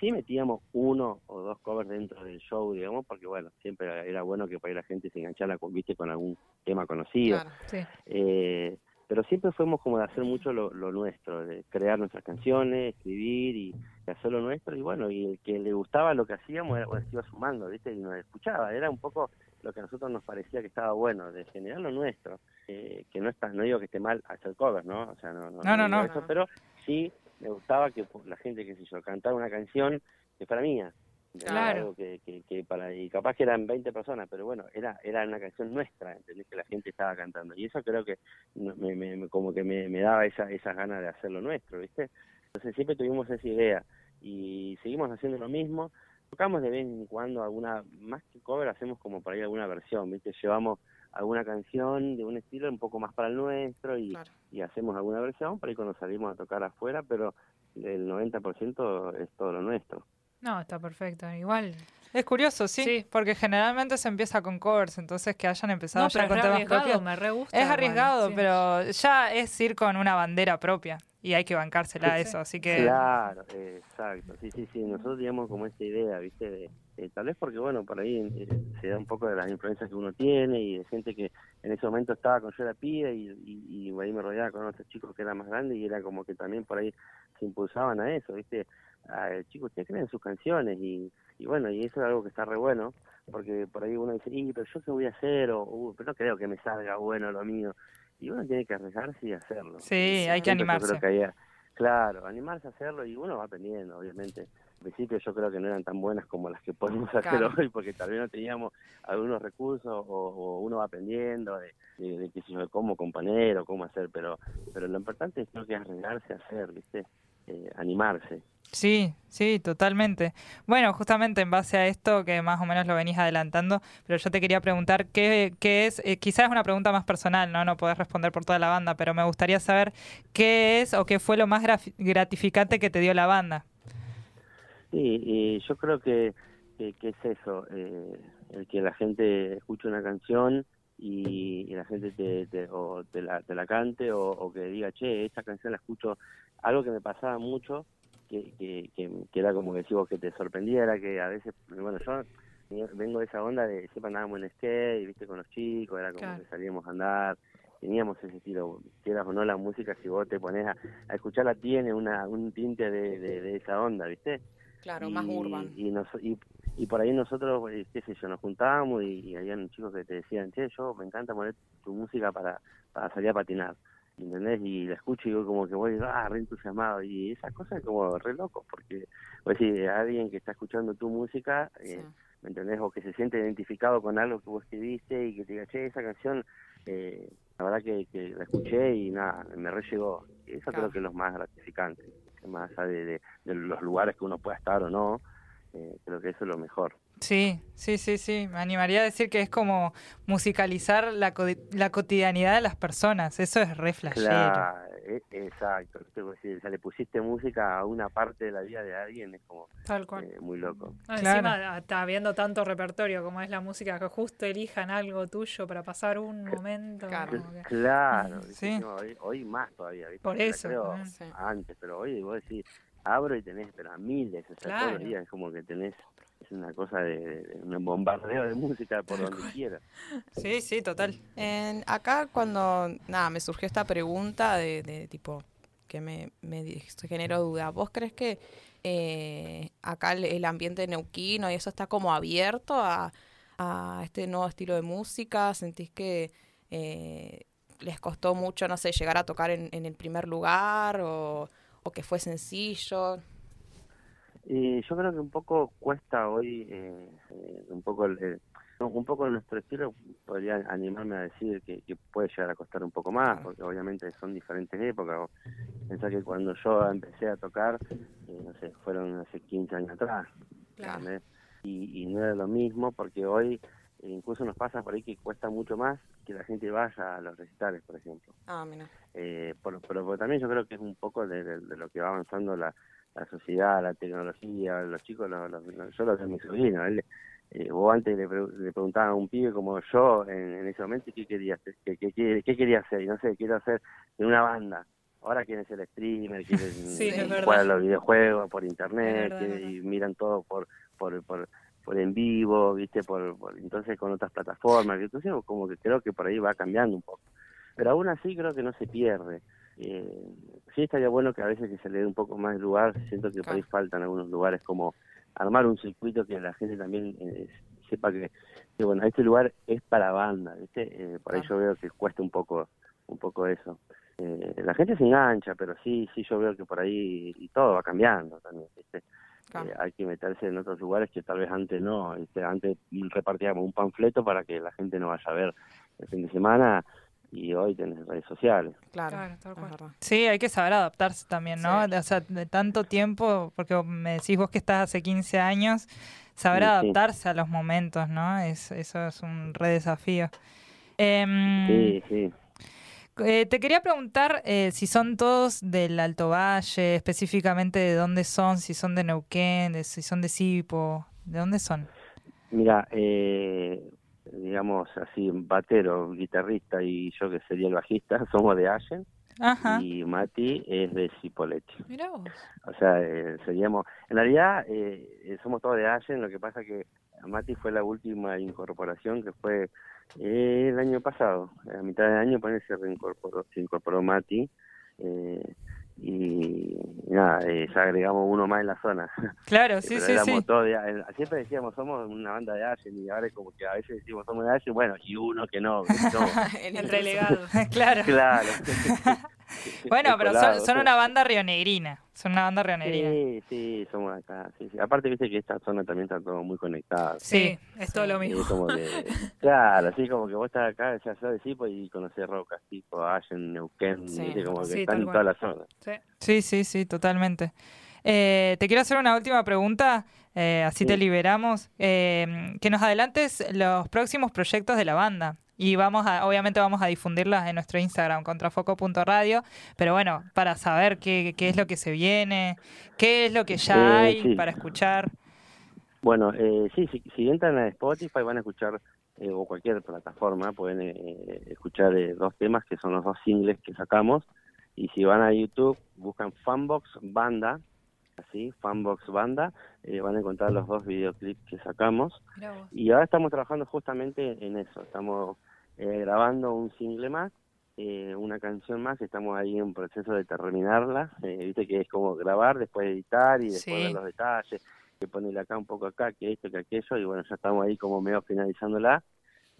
sí metíamos uno o dos covers dentro del show, digamos, porque bueno, siempre era bueno que para ahí la gente se enganchara con, viste, con algún tema conocido. Claro. Sí. Eh, pero siempre fuimos como de hacer mucho lo, lo nuestro, de crear nuestras canciones, escribir y, y hacer lo nuestro. Y bueno, y el que le gustaba lo que hacíamos, era, bueno, se iba sumando, ¿viste? Y nos escuchaba. Era un poco lo que a nosotros nos parecía que estaba bueno, de generar lo nuestro. Eh, que no está, no digo que esté mal hacer covers, ¿no? O sea, no, no, No, no, no. eso, pero sí me gustaba que la gente, qué sé yo, cantara una canción que fuera mía. Claro. Que, que, que para y capaz que eran 20 personas pero bueno era era una canción nuestra ¿entendés? que la gente estaba cantando y eso creo que me, me- me- como que me, me daba esa esas ganas de hacer lo nuestro viste entonces siempre tuvimos esa idea y seguimos haciendo lo mismo tocamos de vez en cuando alguna más que cover hacemos como por ahí alguna versión viste llevamos alguna canción de un estilo un poco más para el nuestro y, Claro. y hacemos alguna versión por ahí cuando salimos a tocar afuera pero el 90% es todo lo nuestro No, está perfecto. Igual. Es curioso, sí, Sí. porque generalmente se empieza con covers, entonces que hayan empezado No, ya con temas propios. me re gusta. Es igual, arriesgado, sí. pero ya es ir con una bandera propia y hay que bancársela a Sí. eso, así que Claro, exacto. Sí, sí, sí. Nosotros teníamos como esta idea, ¿viste? De, eh, tal vez porque, bueno, por ahí eh, se da un poco de las influencias que uno tiene y de gente que en ese momento estaba con yo era pibe y, y, y ahí me rodeaba con otros chicos que eran más grandes y era como que también por ahí se impulsaban a eso, ¿viste? A, eh, chicos, ustedes creen sus canciones y, y bueno, y eso es algo que está re bueno porque por ahí uno dice, y, pero yo qué voy a hacer o, "Uh, pero no creo que me salga bueno lo mío. Y uno tiene que arriesgarse y hacerlo. Sí, Y hay que animarse. creo que hay- Claro, animarse a hacerlo y uno va aprendiendo, obviamente. Al principio yo creo que no eran tan buenas como las que podemos hacer hoy, porque tal vez no teníamos algunos recursos o, o uno va aprendiendo de, de, de de cómo componer o cómo hacer, pero pero lo importante es creo que es arriesgarse a hacer, ¿viste? Eh, animarse. Sí, sí, totalmente. Bueno, justamente en base a esto, que más o menos lo venís adelantando, pero yo te quería preguntar qué, qué es, eh, quizás es una pregunta más personal, ¿no? No podés responder por toda la banda, pero me gustaría saber qué es o qué fue lo más gratificante que te dio la banda. Sí, y yo creo que, que, que es eso, eh, el que la gente escuche una canción y, y la gente te, te, o te, la, te la cante o, o que diga, che, esta canción la escucho, algo que me pasaba mucho, que, que, que, que era como que decimos que te sorprendiera, que a veces, bueno, yo vengo de esa onda de siempre andábamos en skate, viste, con los chicos, era como Claro. que salíamos a andar, teníamos ese estilo, quieras o no la música, si vos te pones a, a escucharla tiene una, un tinte de, de, de esa onda, viste Claro, más y, urban. Y, nos- y, y por ahí nosotros, eh, qué sé yo, nos juntábamos y, y habían chicos que te decían, che, yo me encanta poner tu música para, para salir a patinar, ¿entendés? Y la escucho y yo como que voy, ah, re entusiasmado. Y esas cosas como re locos, porque, pues si alguien que está escuchando tu música, eh, Sí. ¿me entendés? O que se siente identificado con algo que vos escribiste y que te diga, che, esa canción, eh, la verdad que, que la escuché y nada, me re llegó. Eso Claro. creo que es lo más gratificante, más allá de, de- de los lugares que uno pueda estar o no, eh, creo que eso es lo mejor. Sí, sí, sí, sí. Me animaría a decir que es como musicalizar la, co- la cotidianidad de las personas. Eso es re flashero. Claro, e- exacto. ya le pusiste música a una parte de la vida de alguien, es como Tal cual. eh, muy loco. No, Claro. Encima está habiendo tanto repertorio como es la música, que justo elijan algo tuyo para pasar un momento. Claro. que- Claro, sí. Hoy, hoy más todavía. ¿viste? Por eso creo también. Sí. Antes, pero hoy vos decís, abro y tenés pero a miles, o sea, todos los días es como que tenés es una cosa de, de un bombardeo de música por donde quieras. Sí, sí, total. En- acá cuando, nada, me surgió esta pregunta de, de tipo, que me, me generó duda. ¿Vos crees que eh, acá el, el ambiente neuquino y eso está como abierto a, a este nuevo estilo de música? ¿Sentís que eh, les costó mucho, no sé, llegar a tocar en, en el primer lugar o, o que fue sencillo? Y yo creo que un poco cuesta hoy, eh, eh, un poco el, un poco nuestro estilo, podría animarme a decir que, que puede llegar a costar un poco más, porque obviamente son diferentes épocas. Pensá que cuando yo empecé a tocar, eh, no sé, fueron hace 15 años atrás. Claro. Y, y no era lo mismo, porque hoy eh, incluso nos pasa por ahí que cuesta mucho más que la gente vaya a los recitales, por ejemplo. Ah, mira. Eh, por- pero, pero también yo creo que es un poco de, de- de lo que va avanzando la, la sociedad, la tecnología, los chicos, los, los- los- yo lo veo a mi sobrino, él, eh, vos antes le, pre- le preguntaba a un pibe como yo en, en ese momento qué quería hacer, qué, qué, qué- qué quería hacer, y no sé, quiero hacer en una banda. Ahora quieren ser streamer, quieren <laughs> Sí, jugar a los videojuegos por internet, verdad. y miran todo por, por, por, por en vivo, viste, por, por- entonces con otras plataformas, entonces como que creo que por ahí va cambiando un poco pero aún así creo que no se pierde. Eh, sí estaría bueno que a veces que se le dé un poco más de lugar, siento que por ahí faltan algunos lugares como armar un circuito que la gente también eh, sepa que, que, bueno, este lugar es para banda, ¿viste? Eh, por ahí yo veo que cuesta un poco un poco eso. Eh, la gente se engancha, pero sí, sí yo veo que por ahí y todo va cambiando también, ¿viste? Claro. Eh, hay que meterse en otros lugares que tal vez antes no, ¿viste? antes repartíamos un panfleto para que la gente no vaya a ver el fin de semana y hoy tenés redes sociales. Claro, Claro, tal cual. Sí, hay que saber adaptarse también, ¿no? Sí. O sea, de tanto tiempo, porque me decís vos que estás hace 15 años, saber Sí, sí. adaptarse a los momentos, ¿no? Es, eso es un re desafío. Em, Sí, sí. eh, te quería preguntar eh, si son todos del Alto Valle, específicamente de dónde son, si son de Neuquén, de- si son de Sipo, ¿de dónde son? Mira, eh, digamos así, batero, guitarrista y yo que sería el bajista, <laughs> somos de Allen Ajá. y Mati es de Cipolletti. Mirá vos. O sea, eh, seríamos, en realidad eh, eh, somos todos de Allen, lo que pasa que Mati fue la última incorporación que fue eh, el año pasado, a mitad de año pues, se reincorporó, se incorporó Mati eh, y nada, eh, ya agregamos uno más en la zona. Claro, <laughs> sí, sí, sí. de- siempre decíamos somos una banda de Allen y ahora es como que a veces decimos somos de Allen, bueno, y uno que no, no. <laughs> El <laughs> relegado. claro. claro. <laughs> Bueno, pero son, son una banda rionegrina. Son una banda rionegrina. Sí, sí, somos acá. Sí, sí. Aparte, viste que esta zona también está todo muy conectado. Sí, es todo lo mismo. es como que, <laughs> claro, así como que vos estás acá, ya sos de Cipo y conocés rocas, tipo Allen, Neuquén, Sí. viste, como que Sí, están en toda la zona. Sí. Sí, sí, sí, totalmente. Eh, te quiero hacer una última pregunta, eh, así te Sí. liberamos. Eh, que nos adelantes los próximos proyectos de la banda. Y vamos a, obviamente vamos a difundirlas en nuestro Instagram, contrafoco.radio. Pero bueno, para saber qué, qué es lo que se viene, qué es lo que ya Eh, hay sí. para escuchar. Bueno, eh, sí, si, si entran a Spotify van a escuchar, eh, o cualquier plataforma, pueden eh, escuchar dos temas que son los dos singles que sacamos. Y si van a YouTube, buscan Fanbox Banda, así, Fanbox Banda, eh, van a encontrar los dos videoclips que sacamos. Y ahora estamos trabajando justamente en eso. Estamos eh, grabando un single más, eh, una canción más. Estamos ahí en proceso de terminarla. Eh, Viste que es como grabar, después editar y después Sí. ver los detalles. Que ponerle acá un poco acá, que esto, que aquello. Y bueno, ya estamos ahí como medio finalizándola.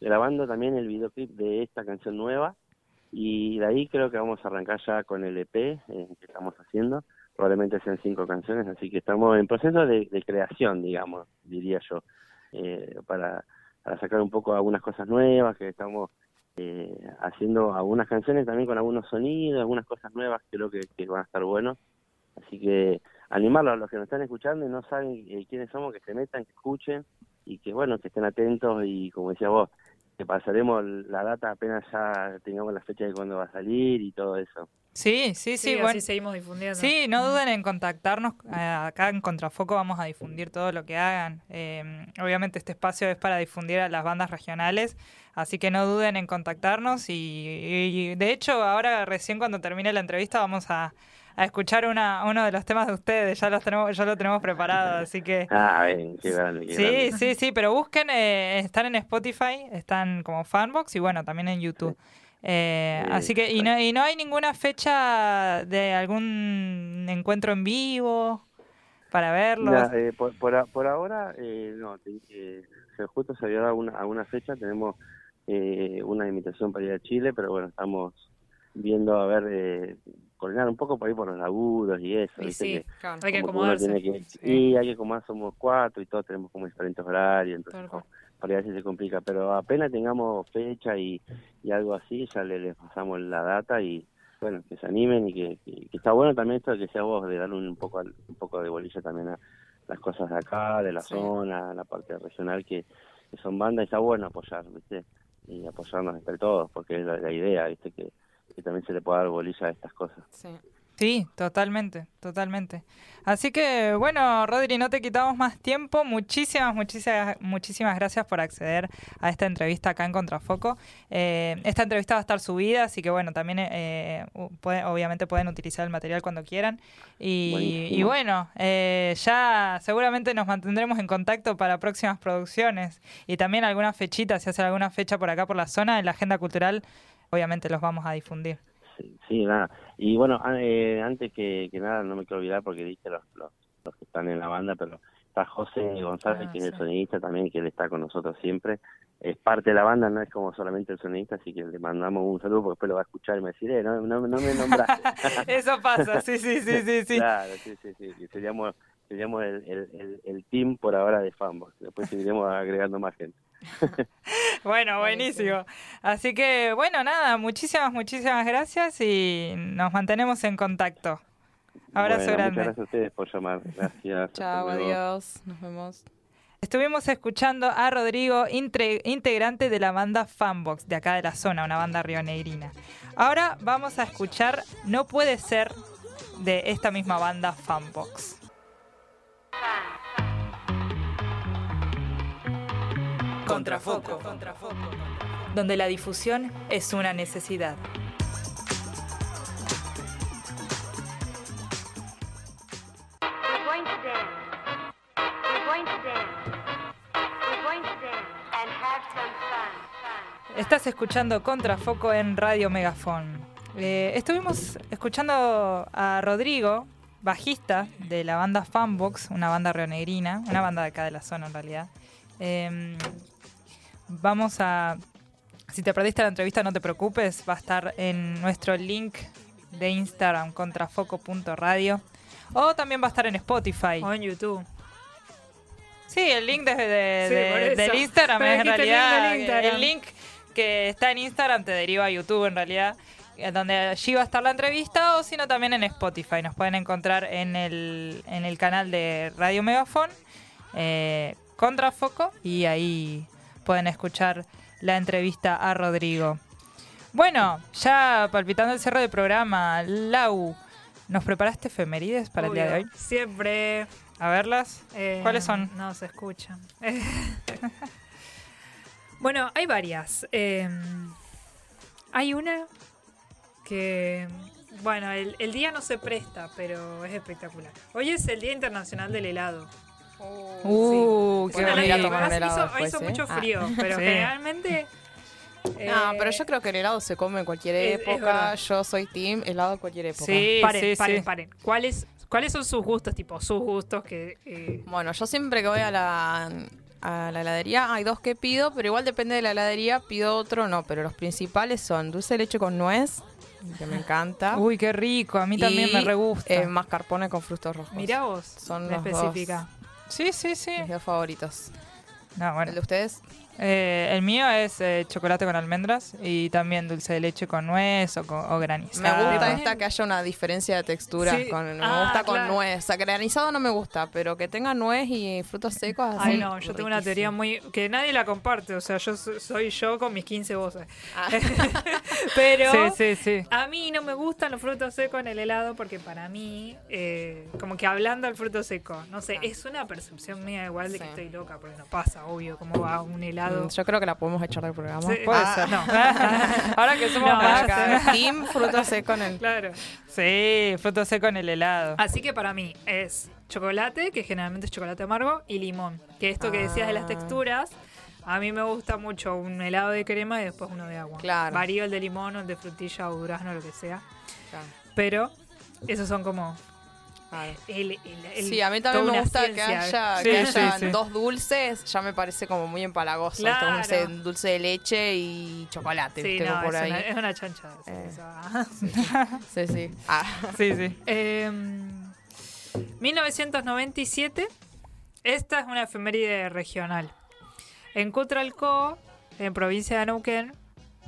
Grabando también el videoclip de esta canción nueva. Y de ahí creo que vamos a arrancar ya con el EP eh, que estamos haciendo. Probablemente sean cinco canciones, así que estamos en proceso de, de creación, digamos, diría yo, eh, para, para sacar un poco algunas cosas nuevas, que estamos eh, haciendo algunas canciones también con algunos sonidos, algunas cosas nuevas, creo que, van a estar buenos. Así que animarlos a los que nos están escuchando y no saben eh, quiénes somos, que se metan, que escuchen, y que bueno, que estén atentos y como decía vos, que pasaremos la data apenas ya tengamos la fecha de cuándo va a salir y todo eso. Sí, sí, sí, Sí, bueno. así seguimos difundiendo. Sí, no duden en contactarnos. eh, Acá en Contrafoco vamos a difundir todo lo que hagan. Eh, obviamente este espacio es para difundir a las bandas regionales, así que no duden en contactarnos. Y, y, de hecho ahora recién cuando termine la entrevista vamos a, a escuchar una, uno de los temas de ustedes. Ya los tenemos, ya lo tenemos preparado, <laughs> así que. Ah, ven, qué grande, qué Sí, grande. sí, sí, pero busquen, eh, están en Spotify, están como Fanbox y bueno, también en YouTube. Eh, Sí, así que, y no, y no hay ninguna fecha de algún encuentro en vivo para verlos. Mira, eh, por, por, a- por ahora, eh, no, eh, justo se había dado una, alguna fecha, tenemos eh, una invitación para ir a Chile, pero bueno, estamos viendo a ver, eh, coordinar un poco por ahí por los laburos y eso, Y sí, que Claro. hay que acomodarse. Y hay que acomodar, somos cuatro y todos tenemos como diferentes horarios, entonces. Como, por ahí a veces se complica, pero apenas tengamos fecha y, y algo así, ya le, les pasamos la data y bueno, que se animen y que, que- que está bueno también esto de que sea vos, de darle un poco, un poco de bolilla también a las cosas de acá, de la Sí. zona, la parte regional, que, que son bandas y está bueno apoyar, ¿viste? Y apoyarnos entre todos, porque es la, la idea, ¿viste? Que, que también se le pueda dar bolilla a estas cosas. Sí. Sí, totalmente, totalmente. Así que, bueno, Rodri, no te quitamos más tiempo. Muchísimas, muchísimas, muchísimas gracias por acceder a esta entrevista acá en Contrafoco. Eh, esta entrevista va a estar subida, así que, bueno, también, eh, puede- obviamente, pueden utilizar el material cuando quieran. Y, y bueno, eh, ya seguramente nos mantendremos en contacto para próximas producciones y también algunas fechitas, si hace alguna fecha por acá por la zona, en la agenda cultural, obviamente los vamos a difundir. Sí, sí, nada. Y bueno, eh, antes que, que nada, no me quiero olvidar porque dije los, los, los que están en la banda, pero está José González, Ah, que es el sí. sonidista también, que él está con nosotros siempre. Es parte de la banda, no es como solamente el sonidista, así que le mandamos un saludo porque después lo va a escuchar y me va a decir, eh, no, no, no me nombraste. <laughs> Eso pasa, sí, sí, sí, sí, sí. Claro, sí, sí, sí. seríamos seríamos el, el, el, el team por ahora de Fanbox. Después seguiremos agregando más gente. <laughs> Bueno, buenísimo. Así que, bueno, nada, muchísimas, muchísimas gracias y nos mantenemos en contacto. Abrazo Bueno, grande. Muchas gracias a ustedes por llamar. Gracias. <laughs> Chao, adiós. Nos vemos. Estuvimos escuchando a Rodrigo, integrante de la banda Fanbox, de acá de la zona, una banda rionegrina. Ahora vamos a escuchar No puede ser de esta misma banda Fanbox. Contrafoco. Donde la difusión es una necesidad. Estás escuchando Contrafoco en Radio Megafon. Eh, estuvimos escuchando a Rodrigo, bajista de la banda Fanbox, una banda rionegrina, una banda de acá de la zona en realidad. Eh, vamos a. Si te perdiste la entrevista, no te preocupes, va a estar en nuestro link de Instagram, contrafoco.radio. O también va a estar en Spotify. O en YouTube. Sí, el link de, de- Sí, de- del Instagram Pero es en dijiste el link realidad. El link que está en Instagram te deriva a YouTube en realidad. eh, Donde allí va a estar la entrevista o si no también en Spotify. Nos pueden encontrar en el, en el canal de Radio Megafon, eh, Contrafoco, y ahí pueden escuchar la entrevista a Rodrigo. Bueno, ya palpitando el cerro del programa, Lau, ¿nos preparaste efemérides para el día de hoy? Siempre. A verlas. eh, ¿Cuáles son? No se escuchan. <laughs> bueno, hay varias. Eh, hay una que. Bueno, el, el día no se presta, pero es espectacular. Hoy es el Día Internacional del Helado. Uh, Sí. qué Bueno, rico. tomar un helado hizo, después, ¿eh? mucho Ah. frío, pero Sí. generalmente. eh, <laughs> No, pero yo creo que el helado se come en cualquier es- época. yo soy team helado en cualquier época. Sí, Paren, sí, paren, sí. paren. ¿Cuáles, ¿Cuáles son sus gustos? Tipo, sus gustos que. eh, Bueno, yo siempre que voy a la, a la heladería hay dos que pido, pero igual depende de la heladería, pido otro no, pero los principales son dulce de leche con nuez, que me encanta. Uy, qué rico. A mí también y, me re gusta. eh, mascarpone con frutos rojos. mirá vos. Son los específica. Sí, sí, sí. Mis dos favoritos. No, bueno. ¿El de ustedes? Eh, el mío es eh, chocolate con almendras y también dulce de leche con nuez o, con, o granizo. Me gusta Ah. esta que haya una diferencia de textura. Sí. Con, me Ah, gusta con claro. nuez. O sea, granizado no me gusta, pero que tenga nuez y frutos secos así. Ay, no, yo tengo una teoría muy. que nadie la comparte. O sea, yo so- soy yo con mis 15 voces. Ah. <laughs> Pero. Sí, sí, sí. A mí no me gustan los frutos secos en el helado porque para mí, eh, como que hablando al fruto seco, no sé, es una percepción mía igual de que estoy loca, porque no pasa, obvio, cómo va un helado. Mm, Yo creo que la podemos echar del programa. Sí, Puede ah, ser. No, <laughs> Ahora que somos No, más. Acá, Team fruto seco en el. claro. Sí, fruto seco en el helado. Así que para mí es chocolate, que generalmente es chocolate amargo, y limón. Que esto que decías de las Ah. texturas, a mí me gusta mucho un helado de crema y después uno de agua. Claro. Varío el de limón o el de frutilla o durazno, lo que sea. Claro, Pero esos son como claro. el, el- el- Sí, a mí también me gusta que haya, Sí, que sí, haya sí. dos dulces, ya me parece como muy empalagoso. Claro. Un dulce, dulce de leche y chocolate, Sí, ¿viste? no, por es, ahí. una, es una chancha. sí, Eh. <laughs> Sí, sí. Ah, Sí, sí. Em, 1997. Esta es una efeméride regional. En Cutralcó, en provincia de Neuquén,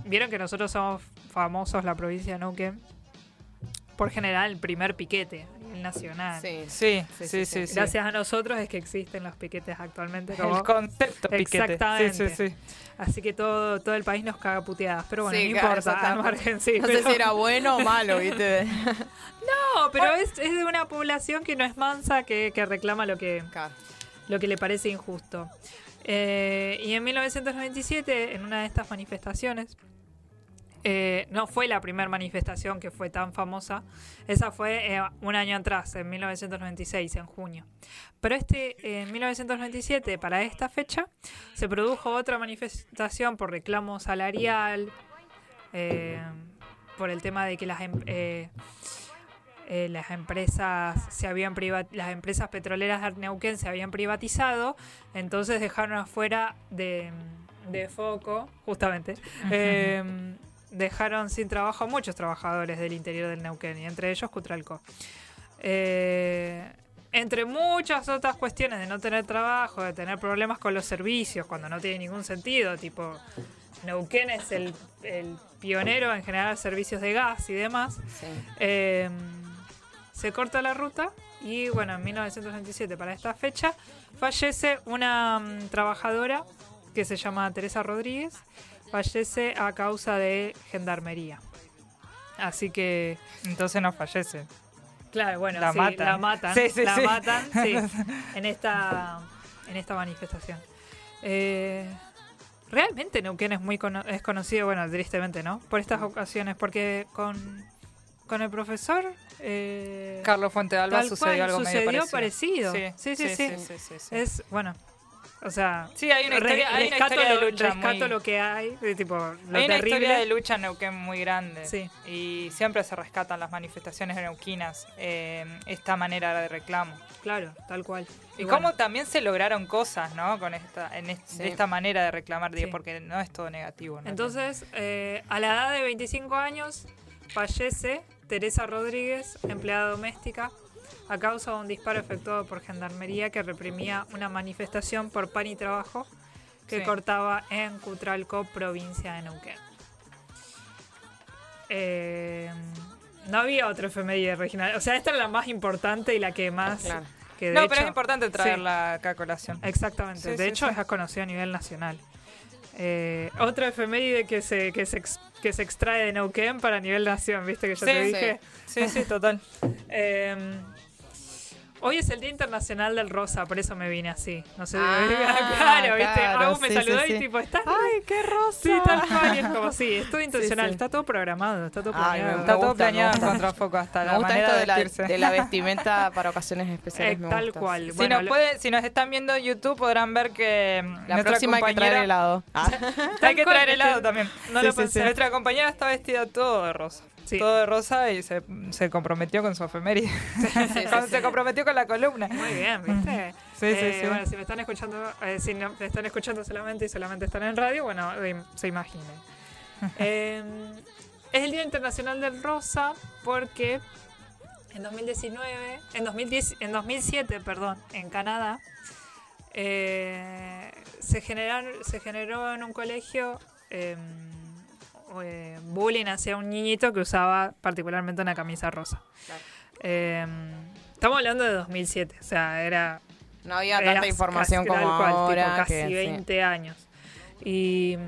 vieron que nosotros somos famosos, la provincia de Neuquén, por general el primer piquete nivel nacional. sí. Sí, Sí, sí, sí, sí. sí. sí. Gracias a nosotros es que existen los piquetes actualmente. como- El concepto piquete. Exactamente. Sí, sí, sí. Así que todo, todo el país nos caga puteadas. Pero bueno, Sí, no importa, al margen, sí. No sé pero- si era bueno o malo, ¿viste? <laughs> No, pero es, es de una población que no es mansa, que, que reclama lo que, Claro. lo que le parece injusto. Eh, y en 1997, en una de estas manifestaciones, eh, no fue la primera manifestación que fue tan famosa, esa fue eh, un año atrás, en 1996, en junio. Pero este, eh, en 1997, para esta fecha, se produjo otra manifestación por reclamo salarial, eh, por el tema de que las, em- eh, eh, las empresas se habían las empresas petroleras de Neuquén se habían privatizado, entonces dejaron afuera de, de foco, justamente, eh, dejaron sin trabajo a muchos trabajadores del interior del Neuquén, y entre ellos Cutralco. Eh, entre muchas otras cuestiones de no tener trabajo, de tener problemas con los servicios, cuando no tiene ningún sentido, tipo, Neuquén es el, el pionero en generar servicios de gas y demás. Sí. Eh, se corta la ruta y bueno, en 1997 para esta fecha fallece una mm, trabajadora que se llama Teresa Rodríguez, fallece a causa de gendarmería. Así que, Entonces no fallece. claro, bueno, La sí, matan. la matan, Sí, sí, la sí. matan, <laughs> sí, en esta, en esta manifestación. Eh, realmente Neuquén es muy cono- es conocido, bueno, tristemente, ¿no? Por estas ocasiones, porque con, con el profesor... eh, Carlos Fuente Alba sucedió algo sucedió medio parecido. parecido. Sí, sí, sí. sí, sí, sí. Es, bueno, o sea, Sí, hay una historia, hay una rescato, historia de lucha rescato muy- lo que hay, de tipo, lo Hay una terrible. historia de lucha en Neuquén muy grande. Sí. Y siempre se rescatan las manifestaciones neuquinas, eh, esta manera de reclamo. Claro, tal cual. Y, bueno, cómo también se lograron cosas, ¿no? Con esta, en Sí. de esta manera de reclamar, digo, Sí. porque no es todo negativo. ¿no? Entonces, eh, a la edad de 25 años, fallece Teresa Rodríguez, empleada doméstica, a causa de un disparo efectuado por Gendarmería que reprimía una manifestación por pan y trabajo que Sí. cortaba en Cutralco, provincia de Neuquén. Eh, no había otra efeméride regional. O sea, esta era la más importante y la que más... Claro. que no, hecho- pero es importante traer sí. acá a colación. Exactamente. Sí, de hecho, es conocido a nivel nacional. Eh, otra efeméride que se, que, se ex- que se extrae de Neuquén para nivel nación, ¿viste? Que yo te dije. Sí, sí, total. <laughs> Eh, hoy es el Día Internacional del Rosa, por eso me vine así. No sé. <laughs> Ah, claro, ¿viste? claro, Agus me sí, saludó sí, y sí. tipo, ¿estás? ¡Ay, qué rosa! Sí, tal cual. Y es como, sí, es todo <laughs> intencional. sí. Está todo programado, está todo Ay, planeado. me Está todo gusta, me planeado en contrafoco hasta Me la gusta manera esto de, de la, vestirse. de la vestimenta para ocasiones especiales. Eh, me tal gusta. cual. Si, Bueno, nos lo- puede- si nos están viendo en YouTube podrán ver que La próxima hay que compañera traer helado. <laughs> Ah. hay que traer helado también. no lo pensé. Nuestra compañera está vestida todo de rosa. Sí. Todo de rosa y se, se comprometió con su efeméride. sí, <laughs> Cuando sí. se comprometió con la columna. Muy bien, ¿viste? Sí, sí, Eh, sí. Bueno, si me están escuchando, eh, si no, me están escuchando solamente y solamente están en radio, bueno, se imaginen. Eh, es el Día Internacional del Rosa porque en 2019, en 2010, en 2007, perdón, en Canadá, eh, se, generaron, se generó en un colegio eh, eh, bullying hacia un niñito que usaba particularmente una camisa rosa. Eh, estamos hablando de 2007, o sea, era No había era tanta información casi como cual, tipo, ahora. casi que, sí. 20 años. Y,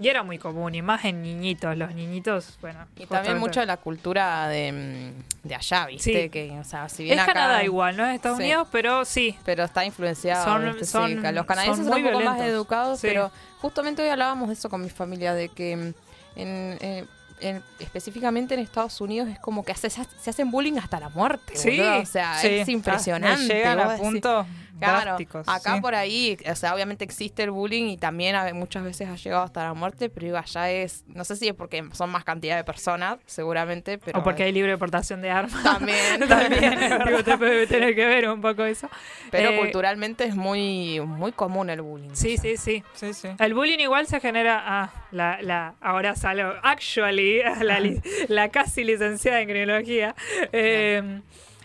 y era muy común, y más en niñitos. Los niñitos, bueno. Y también mucho de la cultura de, mm, de allá, ¿viste? Sí. Que, o sea, si bien Es acá- Canadá igual, ¿no? Es Estados Sí. Unidos, pero sí. Pero está influenciado. Son- ¿viste? Son- los canadienses son son, un poco más educados, pero justamente hoy hablábamos de eso con mi familia, de que mm, en, en- en- específicamente en Estados Unidos es como que hace- se hacen bullying hasta la muerte. Sí, boludo. o sea, Sí, es impresionante. Llegan vos a decís- puntos Claro, drásticos. acá sí. por ahí, o sea, obviamente existe el bullying y también a- muchas veces ha llegado hasta la muerte, pero digo, allá es, no sé si es porque son más cantidad de personas, seguramente, pero... o porque hay libre portación de armas. También, <laughs> También. Digo, te puede tener que ver un poco eso. Pero Eh, culturalmente es muy, muy común el bullying. Sí, sí, sí. Sí, sí. El bullying igual se genera. Ah, la, la, ahora sale. Actually, <laughs> la, la casi licenciada en criminología. eh,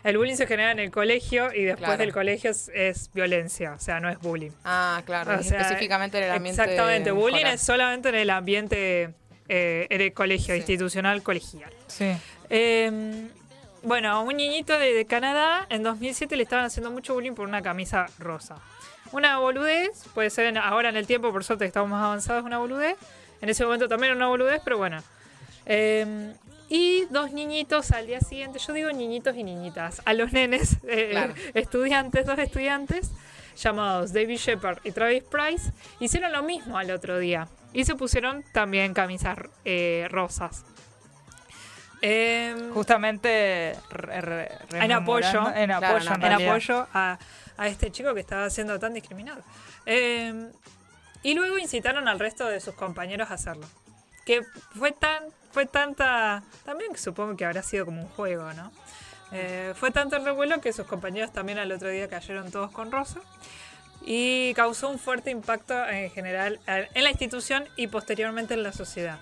el bullying se genera en el colegio y después Claro. del colegio es, es violencia. O sea, no es bullying. Ah, claro, O sea, específicamente en el ambiente Exactamente. Bullying escolar. es solamente en el ambiente. eh, en el colegio, Sí. institucional, colegial. Sí. Eh, bueno, a un niñito de, de Canadá en 2007 le estaban haciendo mucho bullying por una camisa rosa. Una boludez, puede ser en- ahora en el tiempo, por suerte que estamos más avanzados, una boludez. En ese momento también era una boludez, pero bueno. Eh, y dos niñitos al día siguiente, yo digo niñitos y niñitas, a los nenes, eh, Claro. estudiantes, dos estudiantes, llamados David Shepard y Travis Price, hicieron lo mismo al otro día. Y se pusieron también camisas eh, rosas. Em, Justamente re- re- En apoyo. En Claro, apoyo, en apoyo a, a este chico que estaba siendo tan discriminado. Eh, y luego incitaron al resto de sus compañeros a hacerlo. Que fue tan, fue tanta, también supongo que habrá sido como un juego, ¿no? Eh, fue tanto el revuelo que sus compañeros también al otro día cayeron todos con rosa y causó un fuerte impacto en general eh, en la institución y posteriormente en la sociedad.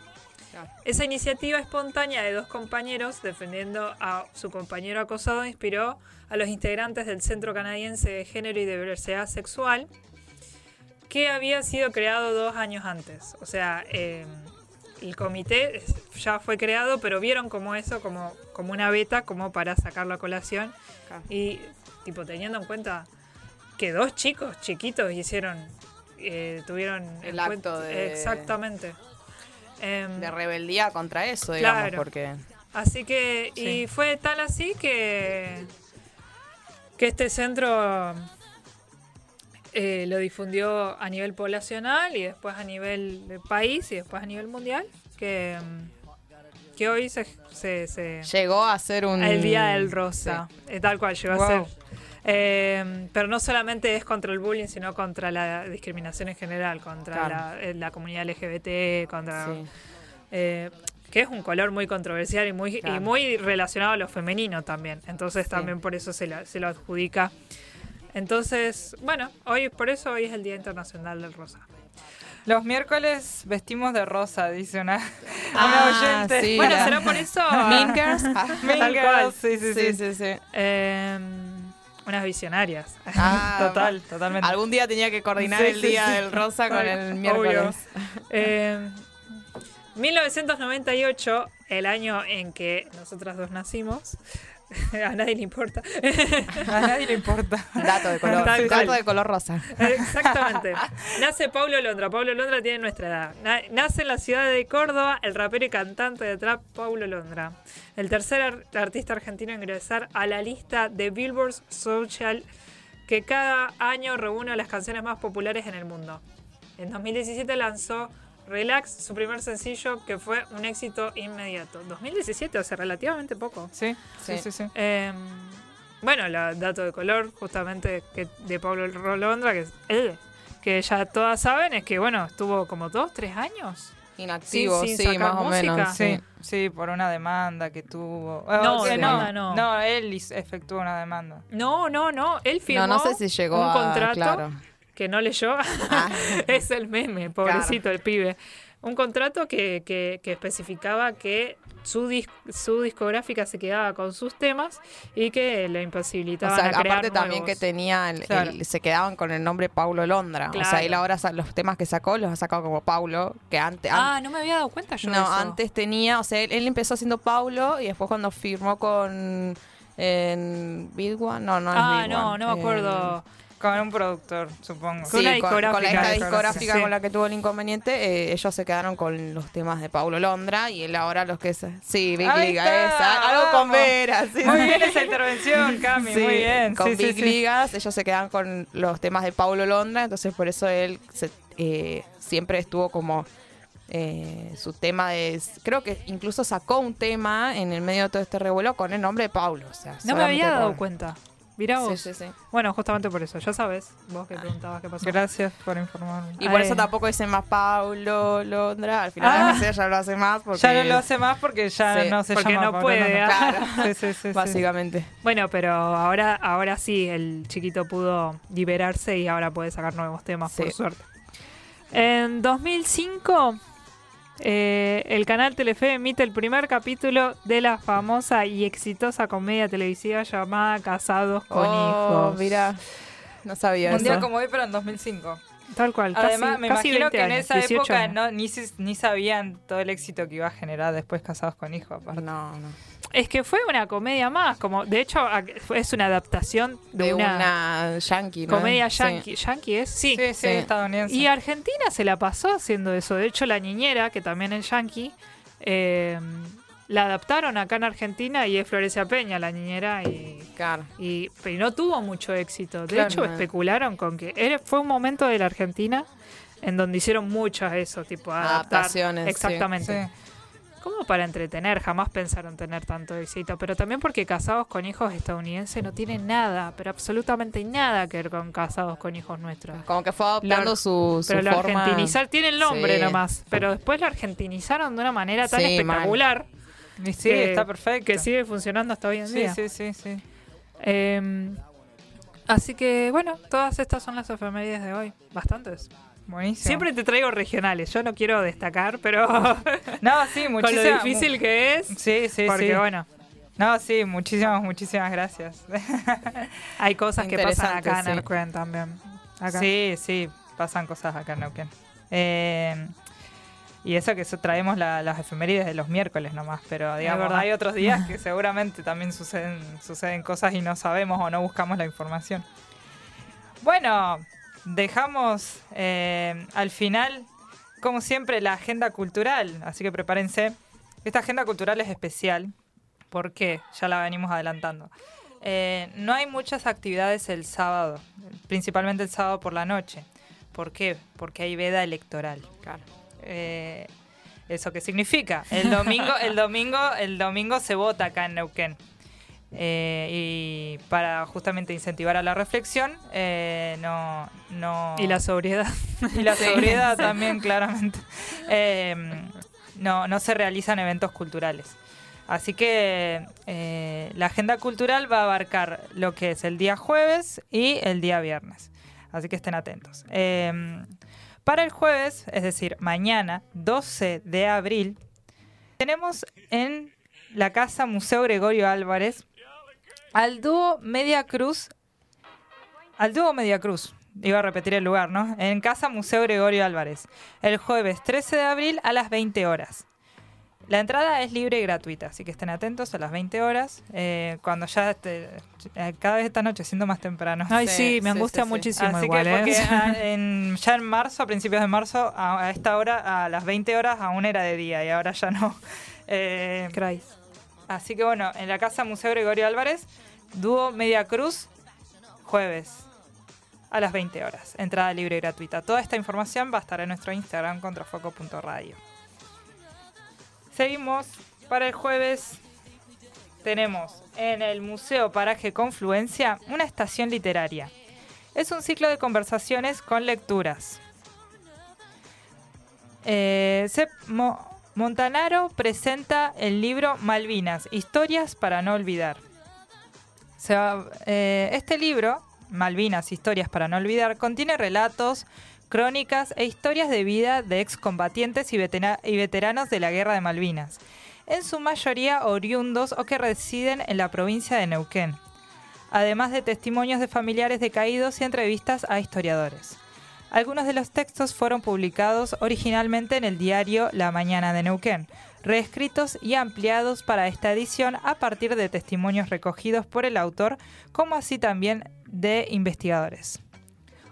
Esa iniciativa espontánea de dos compañeros defendiendo a su compañero acosado inspiró a los integrantes del Centro Canadiense de Género y Diversidad Sexual, que había sido creado dos años antes. O sea, eh, el comité ya fue creado, pero vieron como eso, como, como una beta, como para sacarlo a colación. Y, tipo, teniendo en cuenta que dos chicos chiquitos hicieron, eh, tuvieron El acto de- Exactamente. Em, De rebeldía contra eso, digamos, Claro. porque... Así que, y fue tal así que, que este centro eh, lo difundió a nivel poblacional y después a nivel de país y después a nivel mundial, que, mm, que hoy se, se, se- Llegó a ser un... el Día del Rosa, eh, tal cual llegó a ser. Eh, pero no solamente es contra el bullying, sino contra la discriminación en general, contra Claro. la, eh, la comunidad LGBT, contra Sí. que es un color muy controversial y muy, Claro. y muy relacionado a lo femenino también. Entonces Sí. también por eso se, la- se lo adjudica. Entonces, bueno, hoy por eso hoy es el Día Internacional del Rosa. Los miércoles vestimos de rosa, dice una, Ah, una oyente. sí. Bueno, la- será por eso Mean Girls. <laughs> Ah, Mean Girls. Sí, sí, sí. sí, sí, sí. eh, unas visionarias. Ah, <laughs> Total, totalmente. Algún día tenía que coordinar el Día del Rosa con el miércoles. Eh, 1998, el año en que nosotras dos nacimos, <laughs> a nadie le importa. <laughs> A nadie le importa. Dato de color. Tal cual. Dato de color rosa. Exactamente. <laughs> Nace Paulo Londra. Paulo Londra tiene nuestra edad. Na- Nace en la ciudad de Córdoba el rapero y cantante de trap Paulo Londra. El tercer ar- artista argentino en ingresar a la lista de Billboard Social que cada año reúne las canciones más populares en el mundo. En 2017 lanzó Relax, su primer sencillo, que fue un éxito inmediato. 2017, o sea, relativamente poco. Sí, sí, Sí. sí, sí. Eh, bueno, la dato de color, justamente que de Pablo Rolondra, que, es- eh, que ya todas saben, es que bueno, estuvo como dos, tres años. Inactivo, sin sí, sacar más o música. menos. Sí, Sí. sí, por una demanda que tuvo. No, O sea, demanda no. No, él efectuó una demanda. No, no, no, él firmó No, no sé si llegó un a... contrato Claro. Que no leyó. Ah. <laughs> es el meme, pobrecito el pibe. un contrato que, que- que especificaba que su, dis- su discográfica se quedaba con sus temas y que le O imposibilitaban sea, a crear aparte también que tenía, el- Claro. el- se quedaban con el nombre Paulo Londra. O sea, él ahora los temas que sacó los ha sacado como Paulo, que antes... Ah, no me había dado cuenta yo de No, eso. antes tenía, o sea, él, él empezó haciendo Paulo y después cuando firmó con en Big One, no, no es Ah, Big no, One, no me acuerdo. Con un productor, supongo. Con una Sí, con, con la discográfica. esta Sí. discográfica Sí. con la que tuvo el inconveniente, eh, ellos se quedaron con los temas de Paulo Londra y él ahora los que es... Sí, Big Ahí Liga, está, esa, algo con veras. sí, Muy sí. bien esa intervención, Cami, Sí, muy bien. Con Big sí. Ligas, ellos se quedan con los temas de Paulo Londra, entonces por eso él se- eh, siempre estuvo como eh, su tema de. Creo que incluso sacó un tema en el medio de todo este revuelo con el nombre de Paulo. O sea, No me había dado por- cuenta. Mirá Sí, vos. sí, sí. Bueno, justamente por eso. Ya sabes, vos que preguntabas qué pasó. Gracias por informarme. Y por Ay. eso tampoco dice más Paulo Londra. Al final Ah. la ya lo hace más porque. Ya no lo hace más porque ya Sí, no se porque llama no Pablo puede, Londra. Claro. <laughs> Sí, sí, sí, sí. Básicamente. Bueno, pero ahora, ahora sí, el chiquito pudo liberarse y ahora puede sacar nuevos temas, por Sí. suerte. En 2005, eh, el canal Telefe emite el primer capítulo de la famosa y exitosa comedia televisiva llamada Casados con oh, Hijos. mira. No sabía Un eso. día como hoy, pero en 2005. Tal cual. Además, casi, me casi imagino 20 que en esa 18 época no, ni, si- ni sabían todo el éxito que iba a generar después Casados con Hijos. aparte. No, no. Es que fue una comedia más, como de hecho es una adaptación de, De una, una, yankee, ¿no? comedia Sí. yankee. ¿Yankee es? Sí. Sí, sí, sí. estadounidense. Y Argentina se la pasó haciendo eso. De hecho, la niñera, que también es yankee, eh, la adaptaron acá en Argentina y es Florencia Peña, la niñera, y, Claro. y, pero no tuvo mucho éxito. De Claro, hecho, no. especularon con que era- fue un momento de la Argentina en donde hicieron muchas eso, tipo adaptar. Adaptaciones, sí. Exactamente. Sí. Como para entretener, jamás pensaron tener tanto éxito, pero también porque Casados con Hijos estadounidenses no tiene nada, pero absolutamente nada que ver con Casados con Hijos nuestros. Como que fue adoptando Lo- su, su Pero lo forma. argentinizar tiene el nombre Sí. nomás, pero después lo argentinizaron de una manera tan Sí, espectacular Y sí, que- está perfecto. que sigue funcionando hasta hoy en Sí, día. sí, sí, sí. Eh, así que bueno, todas estas son las efemérides de hoy, bastantes. Buenísimo. Siempre te traigo regionales, yo no quiero destacar, pero <laughs> No, sí, <laughs> con lo muchísimas. difícil que es, Sí, sí, porque sí. bueno, No, sí, muchísimas, muchísimas gracias. <laughs> hay cosas que pasan acá en sí. Arcuen también. Acá. Sí, sí, pasan cosas acá en Neuquén. Eh, y eso que eso traemos la- las efemérides de los miércoles nomás, pero digamos, verdad. hay otros días que seguramente también suceden, suceden cosas y no sabemos o no buscamos la información. Bueno, dejamos eh, al final, como siempre, la agenda cultural, así que prepárense. Esta agenda cultural es especial, ¿por qué? Ya la venimos adelantando. Eh, no hay muchas actividades el sábado, principalmente el sábado por la noche. ¿Por qué? Porque hay veda electoral. Eh, ¿Eso qué significa? El domingo, el <laughs> domingo, el domingo se vota acá en Neuquén. Eh, y para justamente incentivar a la reflexión, eh, no, no. Y la sobriedad. Y la <laughs> sobriedad también, claramente. Eh, no, no se realizan eventos culturales. Así que la agenda cultural va a abarcar lo que es el día jueves y el día viernes. Así que estén atentos. Para el jueves, es decir, mañana, 12 de abril, tenemos en la Casa Museo Gregorio Álvarez al dúo Media Cruz. Al dúo Media Cruz. Iba a repetir el lugar, ¿no? En Casa Museo Gregorio Álvarez. El jueves 13 de abril a las 20 horas. La entrada es libre y gratuita, así que estén atentos a las 20 horas. eh, cuando ya esté- eh, cada vez está anocheciendo más temprano. Ay, Sí, sí, me angustia sí, sí. muchísimo Así igual, que ¿eh? ah, en- ya en marzo, a principios de marzo, a, a esta hora, a las 20 horas, aún era de día y ahora ya no. <laughs> Eh, Christ. así que bueno, en la Casa Museo Gregorio Álvarez, dúo Media Cruz, jueves a las 20 horas. Entrada libre y gratuita. Toda esta información va a estar en nuestro Instagram, contrafoco.radio. Seguimos para el jueves. Tenemos en el Museo Paraje Confluencia una estación literaria. Es un ciclo de conversaciones con lecturas. Eh, Montanaro presenta el libro Malvinas, Historias para no olvidar. Eh, este libro, Malvinas, Historias para no olvidar, contiene relatos, crónicas e historias de vida de excombatientes y, y veteranos de la Guerra de Malvinas, en su mayoría oriundos o que residen en la provincia de Neuquén, además de testimonios de familiares de caídos y entrevistas a historiadores. Algunos de los textos fueron publicados originalmente en el diario La Mañana de Neuquén, reescritos y ampliados para esta edición a partir de testimonios recogidos por el autor, como así también de investigadores.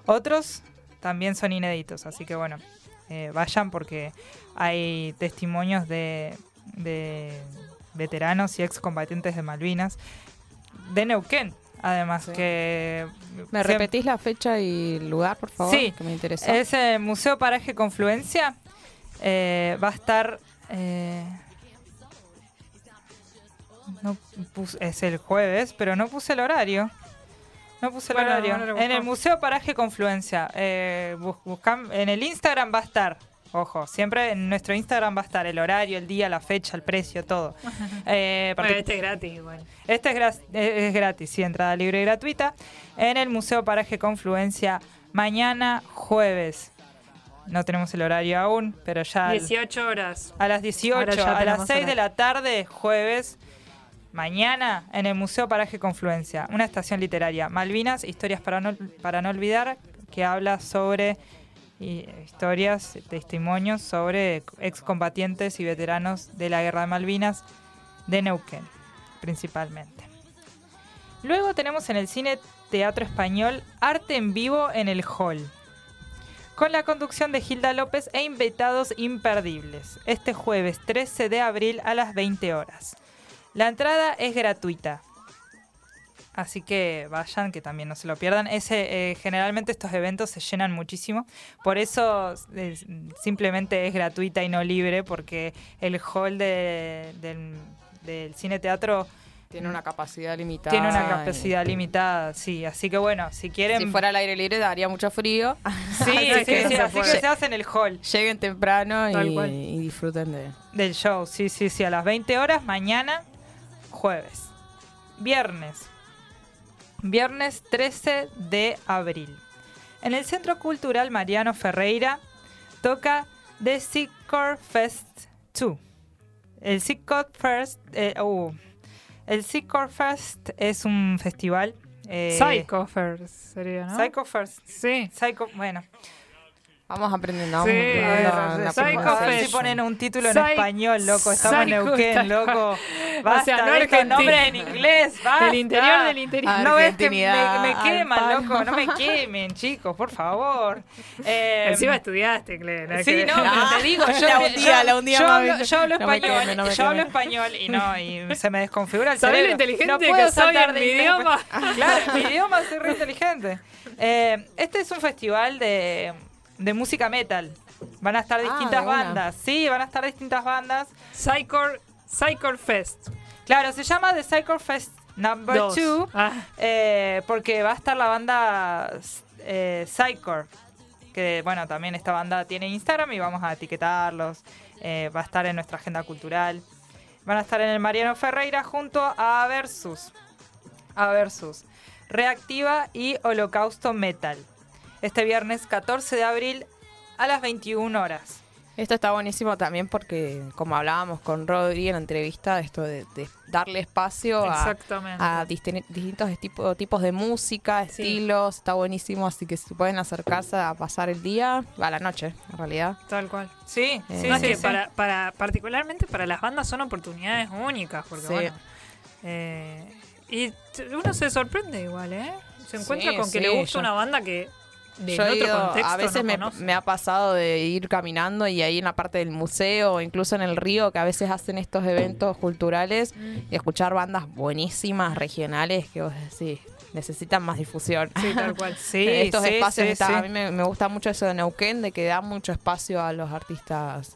Otros también son inéditos, así que bueno, eh, vayan porque hay testimonios de, de veteranos y excombatientes de Malvinas, de Neuquén, además Sí. que... ¿Me repetís la fecha y el lugar, por favor? Sí, que me interesa. Es el Museo Paraje Confluencia. eh, va a estar. Eh, no pus- es el jueves, pero no puse el horario. No puse el Bueno, horario. En el. Museo Paraje Confluencia. eh, bus- buscam- en el Instagram va a estar. Ojo, siempre en nuestro Instagram va a estar el horario, el día, la fecha, el precio, todo. <laughs> Eh, Bueno, este es gratis igual. este es, gra- es gratis, sí, entrada libre y gratuita. En el Museo Paraje Confluencia, mañana jueves. No tenemos el horario aún, pero ya al- 18 horas. a las 18, Ahora ya a las tenemos 6 de la tarde, jueves, mañana, en el Museo Paraje Confluencia, una estación literaria. Malvinas, historias para no, para no olvidar, que habla sobre y, historias, testimonios sobre excombatientes y veteranos de la Guerra de Malvinas de Neuquén, principalmente. Luego tenemos en el Cine Teatro Español Arte en Vivo en el Hall con la conducción de Gilda López e invitados imperdibles, este jueves 13 de abril a las 20 horas. La entrada es gratuita, así que vayan, que también no se lo pierdan. Ese, eh, generalmente estos eventos se llenan muchísimo, por eso simplemente es gratuita y no libre, porque el hall de- del cine teatro Tiene una capacidad limitada. tiene una y- capacidad limitada, sí, así que bueno, si quieren... Si fuera al aire libre daría mucho frío. <laughs> Sí, Así sí, que sí, se así que se hace en el hall. Lleguen temprano y, disfruten de... Del show, sí, sí, sí, a las 20 horas, mañana, jueves. Viernes. Viernes 13 de abril. En el Centro Cultural Mariano Ferreira toca The Sicor Fest 2. El Sicor Fest, eh, uh, el Sicor Fest es un festival. eh, Psycho First sería, ¿no? Psycho Fest. Sí. Psycho, bueno. Vamos aprendiendo. Vamos Sí, aprendiendo la Psycho si ponen un título en Psy- español, loco. Estamos <laughs> en Neuquén, loco. <laughs> Basta sea, no estos nombres en inglés, basta. Del interior del interior. No ves que me, me queman, loco. No me <laughs> quemen, chicos, por favor. Eh, Encima estudiaste, Claire. Sí, no, pero te digo, yo, La yo- hundía, la hundía, yo mami. hablo, yo hablo No español, queme, no yo hablo español y no, y se me desconfigura el ¿Sabés lo cerebro. inteligente no que puedo soy saltar en de mi inglés. idioma? Claro, en mi idioma soy re inteligente. Eh, este es un festival de, de música metal. Van a estar Ah, distintas bandas. Sí, van a estar distintas bandas. Psycho, Psycho Fest. Claro, se llama The Psycho Fest Number Dos. 2 Ah, eh, porque va a estar la banda eh, Psychor, que bueno, también esta banda tiene Instagram y vamos a etiquetarlos. Eh, va a estar en nuestra agenda cultural. Van a estar en el Mariano Ferreira junto a Versus. A Versus. Reactiva y Holocausto Metal. Este viernes 14 de abril a las 21 horas. Esto está buenísimo también porque, como hablábamos con Rodri en la entrevista, esto de, de darle espacio a, exactamente. a distin- distintos tipo- tipos de música, Sí. estilos, está buenísimo, así que si pueden acercarse a pasar el día, a la noche, en realidad. Tal cual. Sí, Eh, sí, no, es sí, que sí. Para, para, particularmente para las bandas son oportunidades únicas, porque Sí. bueno. eh, y uno se sorprende igual, ¿eh? Se encuentra con que le gusta una banda que de Yo otro contexto a veces no me, ha pasado de ir caminando y ahí en la parte del museo o incluso en el río que a veces hacen estos eventos culturales Mm. y escuchar bandas buenísimas regionales que vos decís necesitan más difusión. Sí, tal <laughs> cual. Sí, estos sí, espacios sí, está- sí. a mí me, me gusta mucho eso de Neuquén de que da mucho espacio a los artistas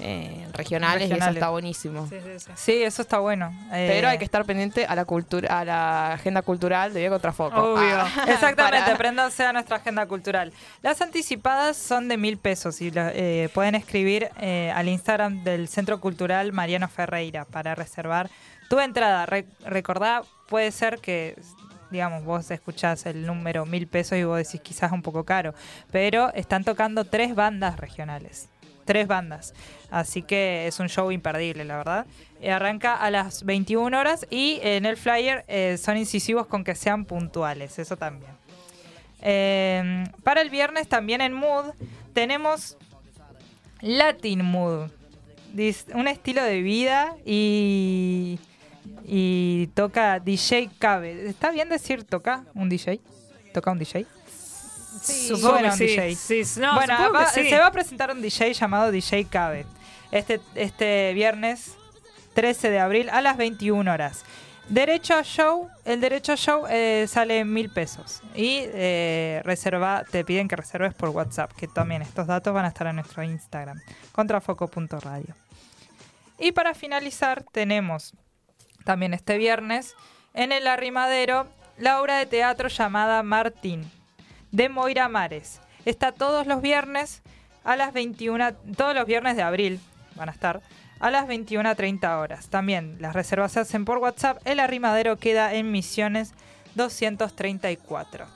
eh, regionales, y eso está buenísimo Sí, sí, sí. Sí, eso está bueno. Eh, pero hay que estar pendiente a la cultura a la agenda cultural de Vía Obvio. Ah, <laughs> Exactamente, para- préndanse a nuestra agenda cultural. Las anticipadas son de mil pesos y la- eh, pueden escribir eh, al Instagram del Centro Cultural Mariano Ferreira para reservar tu entrada. Re- recordá, puede ser que digamos, vos escuchás el número mil pesos y vos decís quizás un poco caro, pero están tocando tres bandas regionales. Tres bandas. Así que es un show imperdible, la verdad. Eh, arranca a las 21 horas y en el flyer eh, son incisivos con que sean puntuales, eso también. Eh, para el viernes también en Mood tenemos Latin Mood. Un estilo de vida y, y toca DJ Cabe. ¿Está bien decir toca un DJ? ¿Toca un DJ? Supongo que sí. DJ. Sí, no, bueno, supongo va- que sí. se va a presentar un DJ llamado DJ Cabe. Este, este viernes 13 de abril a las 21 horas. Derecho a show, el derecho a show eh, sale mil pesos. Y eh, reserva, te piden que reserves por WhatsApp, que también estos datos van a estar en nuestro Instagram, contrafoco.radio. Y para finalizar, tenemos también este viernes en el arrimadero la obra de teatro llamada Martín, de Moira Mares. Está todos los viernes a las 21, todos los viernes de abril van a estar a las 21.30 horas. También las reservas se hacen por WhatsApp. El arrimadero queda en Misiones 234.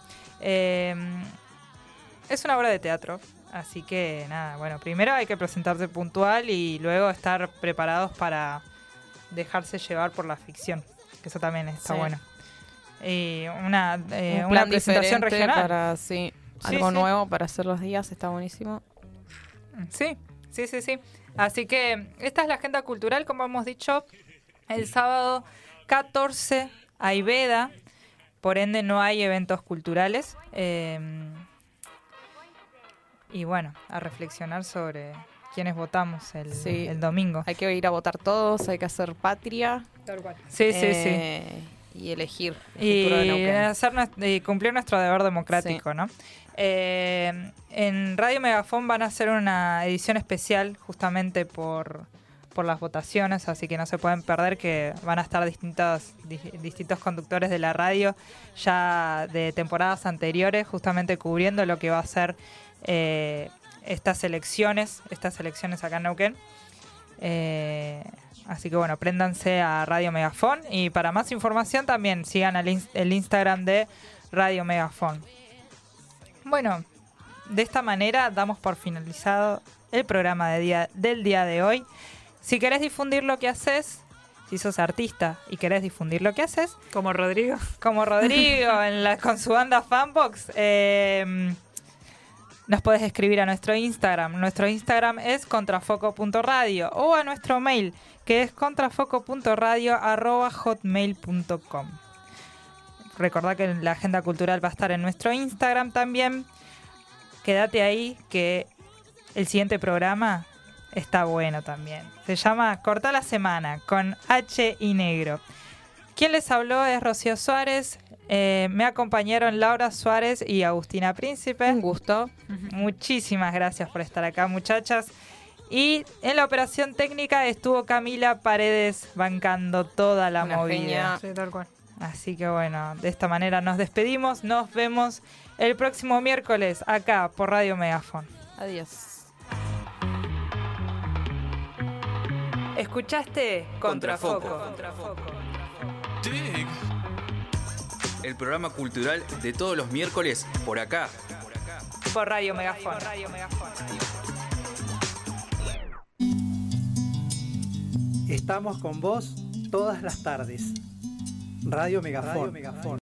Eh, es una obra de teatro, así que nada, bueno, primero hay que presentarse puntual y luego estar preparados para dejarse llevar por la ficción, que eso también está Sí. bueno. Y una, eh, Un una plan presentación regional. para sí, Sí, algo sí. nuevo para hacer los días, está buenísimo. Sí, sí, sí, sí. Así que esta es la agenda cultural, como hemos dicho, el sábado 14 hay veda, por ende no hay eventos culturales. eh, y bueno, a reflexionar sobre quiénes votamos el, Sí. el domingo. Hay que ir a votar todos, hay que hacer patria Tal cual. Sí, sí, sí. Y elegir el futuro de y, Neuquén. hacer nues- y cumplir nuestro deber democrático, ¿no? Eh, en Radio Megafón van a hacer una edición especial justamente por, por las votaciones, así que no se pueden perder que van a estar distintos, di- distintos conductores de la radio ya de temporadas anteriores, justamente cubriendo lo que va a ser eh, estas elecciones, estas elecciones acá en Neuquén. Eh, así que bueno, préndanse a Radio Megafón y para más información también sigan ins- el Instagram de Radio Megafón. Bueno, de esta manera damos por finalizado el programa de día, del día de hoy. Si querés difundir lo que haces, si sos artista y querés difundir lo que haces, Como Rodrigo. como Rodrigo <laughs> en la, con su banda Fanbox, eh, nos podés escribir a nuestro Instagram. Nuestro Instagram es contrafoco.radio o a nuestro mail que es contrafoco.radio.hotmail.com. Recordá que la agenda cultural va a estar en nuestro Instagram también. Quédate ahí que el siguiente programa está bueno también. Se llama Corta la Semana con H y Negro. Quien les habló es Rocío Suárez. Eh, me acompañaron Laura Suárez y Agustina Príncipe. Un gusto. Muchísimas gracias por estar acá, muchachas. Y en la operación técnica estuvo Camila Paredes bancando toda la Una movida. genia. Sí, tal cual. Así que bueno, de esta manera nos despedimos. Nos vemos el próximo miércoles acá por Radio Megafon. Adiós. ¿Escuchaste? Contrafoco. Dig. El programa cultural de todos los miércoles por acá. Por Radio Megafon. Estamos con vos todas las tardes. Radio Megafón.